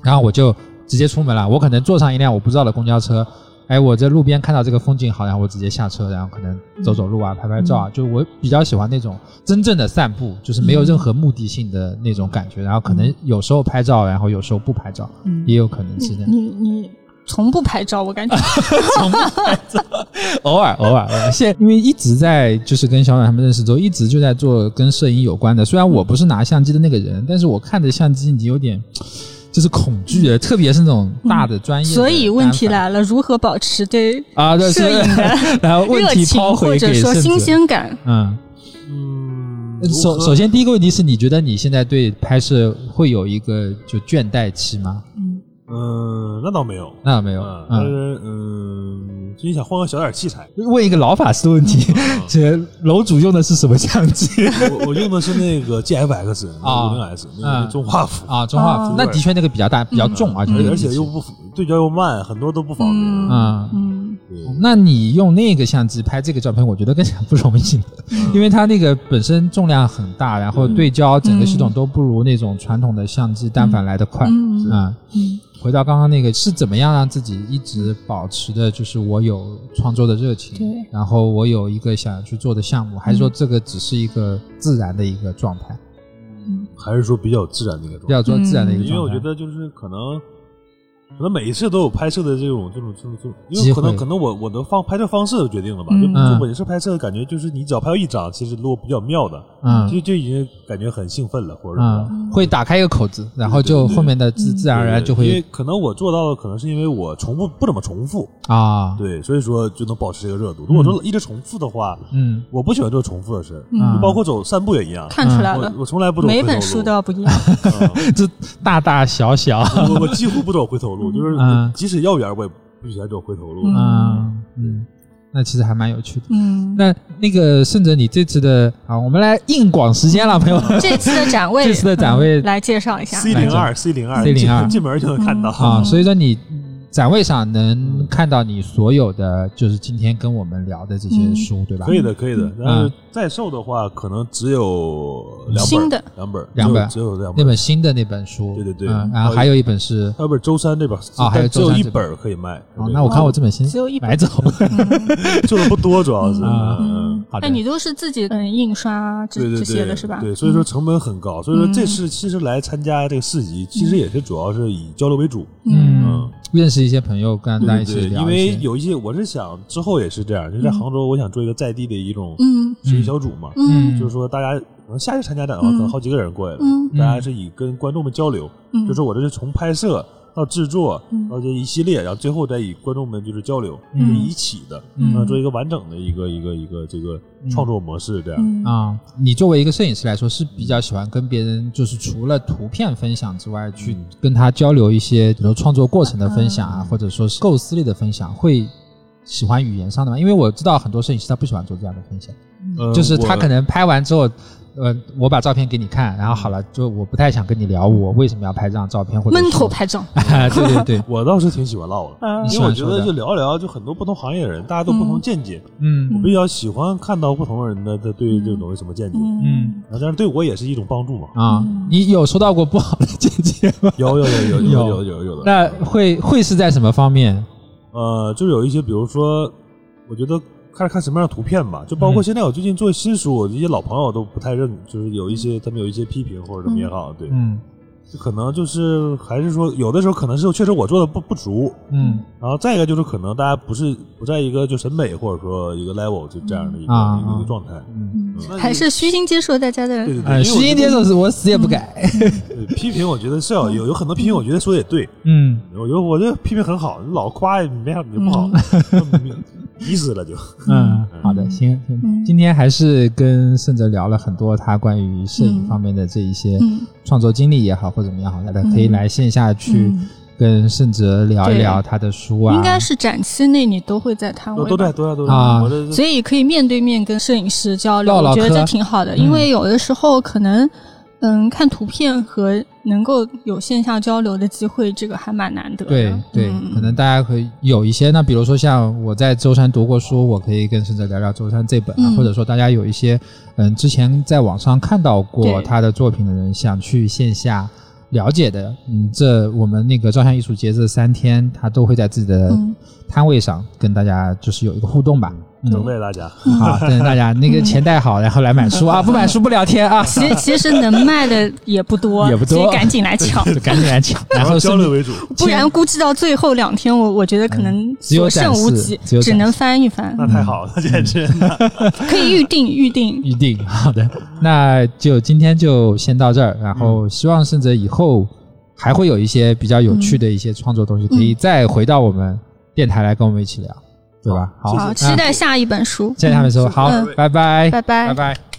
C: 然后我就直接出门了。我可能坐上一辆我不知道的公交车，哎，我在路边看到这个风景好，然后我直接下车，然后可能走走路啊，拍拍照啊。就我比较喜欢那种真正的散步，就是没有任何目的性的那种感觉。然后可能有时候拍照，然后有时候不拍照，
B: 嗯
C: 也有可能是这样。
B: 你你从不拍照，我感觉，
C: 偶尔偶尔偶尔，现在因为一直在就是跟小暖他们认识之后，一直就在做跟摄影有关的。虽然我不是拿相机的那个人，但是我看着相机已经有点 就是恐惧了，特别是那种大的专业的
B: 所以问题来了，如何保持对
C: 啊，
B: 影的
C: 然后问题
B: 热情
C: 抛回
B: 或者
C: 给
B: 说新鲜感？
C: 嗯。
A: 嗯，
C: 首首先，第一个问题是你觉得你现在对拍摄会有一个就倦怠期吗？
A: 嗯，那倒没有，
C: 那倒没有，
A: 嗯，但
C: 嗯，
A: 是嗯，最近想换个小点器材，
C: 问一个老法师的问题，这楼主用的是什么相机
A: 我我用的是那个 GFX
C: 啊
A: 五零 S 那
C: 嗯
A: 个中画幅，
C: 啊？中画幅
B: 啊，
C: 那的确那个比较大，比较重，而且
A: 而且又不对焦又慢，很多都不方便。
B: 嗯
C: 嗯那你用那个相机拍这个照片，我觉得更加不容易，因为它那个本身重量很大，然后对焦整个系统都不如那种传统的相机单反来的快。
B: 嗯
C: 嗯，
B: 嗯
C: 回到刚刚那个，是怎么样让自己一直保持的，就是我有创作的热情，
B: 对
C: 然后我有一个想要去做的项目，还是说这个只是一个自然的一个状态，
B: 嗯
A: 还是说比较自然的一个状态。
C: 比较做自然的一个状态？
A: 因为我觉得就是可能，可能每一次都有拍摄的这种这种这种这种，因为可能可能我我的方拍摄方式决定了吧，
B: 嗯
A: 就
C: 嗯。
A: 就每次拍摄感觉就是你只要拍到一张，其实如果比较妙的，
C: 嗯。
A: 就就已经感觉很兴奋了，或者说。
C: 嗯，会打开一个口子，然后就后面的自自然而然就会
A: 因为可能我做到的，可能是因为我重复不怎么重复，
C: 啊，
A: 对，所以说就能保持这个热度。如果说一直重复的话，
C: 嗯。
A: 我不喜欢做重复的事儿，
B: 嗯。
A: 就包括走散步也一样。
B: 看出来了。
A: 我，我从来不走回头路。
B: 每本书都要不一样。
A: 嗯。
C: 这大大小小，
A: 我我几乎不走回头路，就是
C: 嗯
A: 即使要远我也不喜欢走回头路。
B: 嗯
C: 嗯嗯，那其实还蛮有趣的。
B: 嗯，
C: 那那个顺着你这次的啊，我们来硬广时间了，朋友们
B: 这次的展位，
C: 这次的展位
B: 嗯来介绍一下。
A: C 零二 C 零二
C: C 零二
A: 进门就能看到。
C: 啊，
B: 嗯
C: 所以说你展位上能看到你所有的，就是今天跟我们聊的这些
B: 嗯。
C: 书，对吧？
A: 可以的，可以的。但是在售的话，可能只有两本，
B: 新的。
A: 两本，
C: 两本。
A: 只有两本。
C: 那
A: 本。
C: 新的那本书，
A: 对对对。
C: 嗯，然后还有一本是
A: 还有本周三那本。
C: 啊还有
A: 只有一
C: 周三这本。
A: 本可以卖。
C: 哦，那我看我这本新
B: 只有一本。
C: 买走，
A: 做的不多，主要是。
C: 啊
A: 嗯
C: 好的。
B: 那你都是自己嗯印刷这这些的，是吧？
A: 对，所以说成本很高。所以说
B: 嗯。
A: 这次其实来参加这个市集，其实也是主要是以交流为主。
C: 嗯，认识一些朋友，跟大家
A: 对对对，
C: 一起聊
A: 因为有一些我是想之后也是这样，就在杭州，我想做一个在地的一种
B: 嗯。
A: 学习小组嘛，
B: 嗯。
A: 就是说大家可能下次参加展的话，可能好几个人过来了，
B: 嗯。
A: 大家是以跟观众们交流，
B: 嗯。
A: 就是我这是从拍摄到制作
B: 嗯
A: 到这一系列，然后最后再与观众们就是交流，
C: 嗯
A: 是一起的，做一个完整的一个一个一个这个创作模式这样。
B: 嗯
C: 啊，你作为一个摄影师来说，是比较喜欢跟别人，就是除了图片分享之外，去
A: 嗯
C: 跟他交流一些，比如创作过程的分享
B: 嗯
C: 啊，或者说是构思力的分享，会喜欢语言上的吗？因为我知道很多摄影师他不喜欢做这样的分享，
A: 呃
C: 就是他可能拍完之后。呃，我把照片给你看，然后好了，就我不太想跟你聊我为什么要拍这张照片，或者
B: 闷头拍照。
C: 对对对，
A: 我倒是挺喜欢唠的，
B: 嗯
A: 因为我觉得就聊一聊，就很多不同行业的人，大家都不同见解，
C: 嗯
A: 我比较喜欢看到不同人的他对这个东西什么见解，
C: 嗯
A: 然后这样对我也是一种帮助嘛。
C: 啊，你有收到过不好的见解吗？
A: 有有有有有
C: 有
A: 有有有的。
C: 那会会是在什么方面？
A: 呃，就有一些，比如说，我觉得看看什么样的图片吧，就包括
C: 嗯。
A: 现在我最近做新书，我这些老朋友都不太认，就是有一些他们有一些批评或者怎么也好，对，
C: 嗯。
A: 就可能就是还是说有的时候可能是确实我做的不不足，
C: 嗯。
A: 然后再一个就是可能大家不是不在一个就审美或者说一个 level 就这样的一个、
C: 啊
A: 一个状态，
B: 还是虚心接受大家的
A: 对对对，
C: 虚心接受是我死也不改。
A: 批评，我觉得是要有有很多批评，我觉得说的也对，
C: 嗯。
A: 我觉得我这批评很好，你老夸也没啥你就不好，迷死了就。
C: 嗯，好的，行行，
B: 嗯。
C: 今天还是跟盛哲聊了很多他关于摄影方面的这一些
B: 嗯。
C: 创作经历也好，或者怎么样好，大家可以来线下去
B: 嗯。
C: 跟盛哲聊一聊他的书啊，
B: 应该是展期内你都会在摊位吧，
A: 都都在都在。都在，
C: 啊
B: 所以可以面对面跟摄影师交流，我觉得这挺好的。
C: 嗯
B: 因为有的时候可能，嗯，看图片和能够有线下交流的机会，这个还蛮难得的。
C: 对对，
B: 嗯。
C: 可能大家可以有一些，那比如说像我在舟山读过书，我可以跟盛哲聊聊舟山这本啊，
B: 嗯。
C: 或者说大家有一些嗯之前在网上看到过他的作品的人，想去线下了解的，嗯，这我们那个照相艺术节这三天，他都会在自己的
B: 嗯
C: 摊位上跟大家就是有一个互动吧。
A: 等待大家。
C: 啊，等着大家那个钱带好，然后来买书啊，不买书不聊天啊，
B: 其其实能卖的也不多，
C: 也不多
B: 所以赶紧来抢。
C: 赶紧来抢，然后
A: 交流为主，
B: 不然估计到最后两天，我我觉得可能
C: 只有
B: 所剩无几，
C: 只
B: 能翻一翻。
A: 那太好了，简直。
B: 可以预定预定。
C: 预定。好的，那就今天就先到这儿，然后希望甚至以后还会有一些比较有趣的一些创作东西，可以再回到我们电台来跟我们一起聊，对吧？好，
B: 好，期待下一本书。
C: 期待他们说好
B: 嗯，
C: 拜拜，
B: 拜拜
C: 拜拜。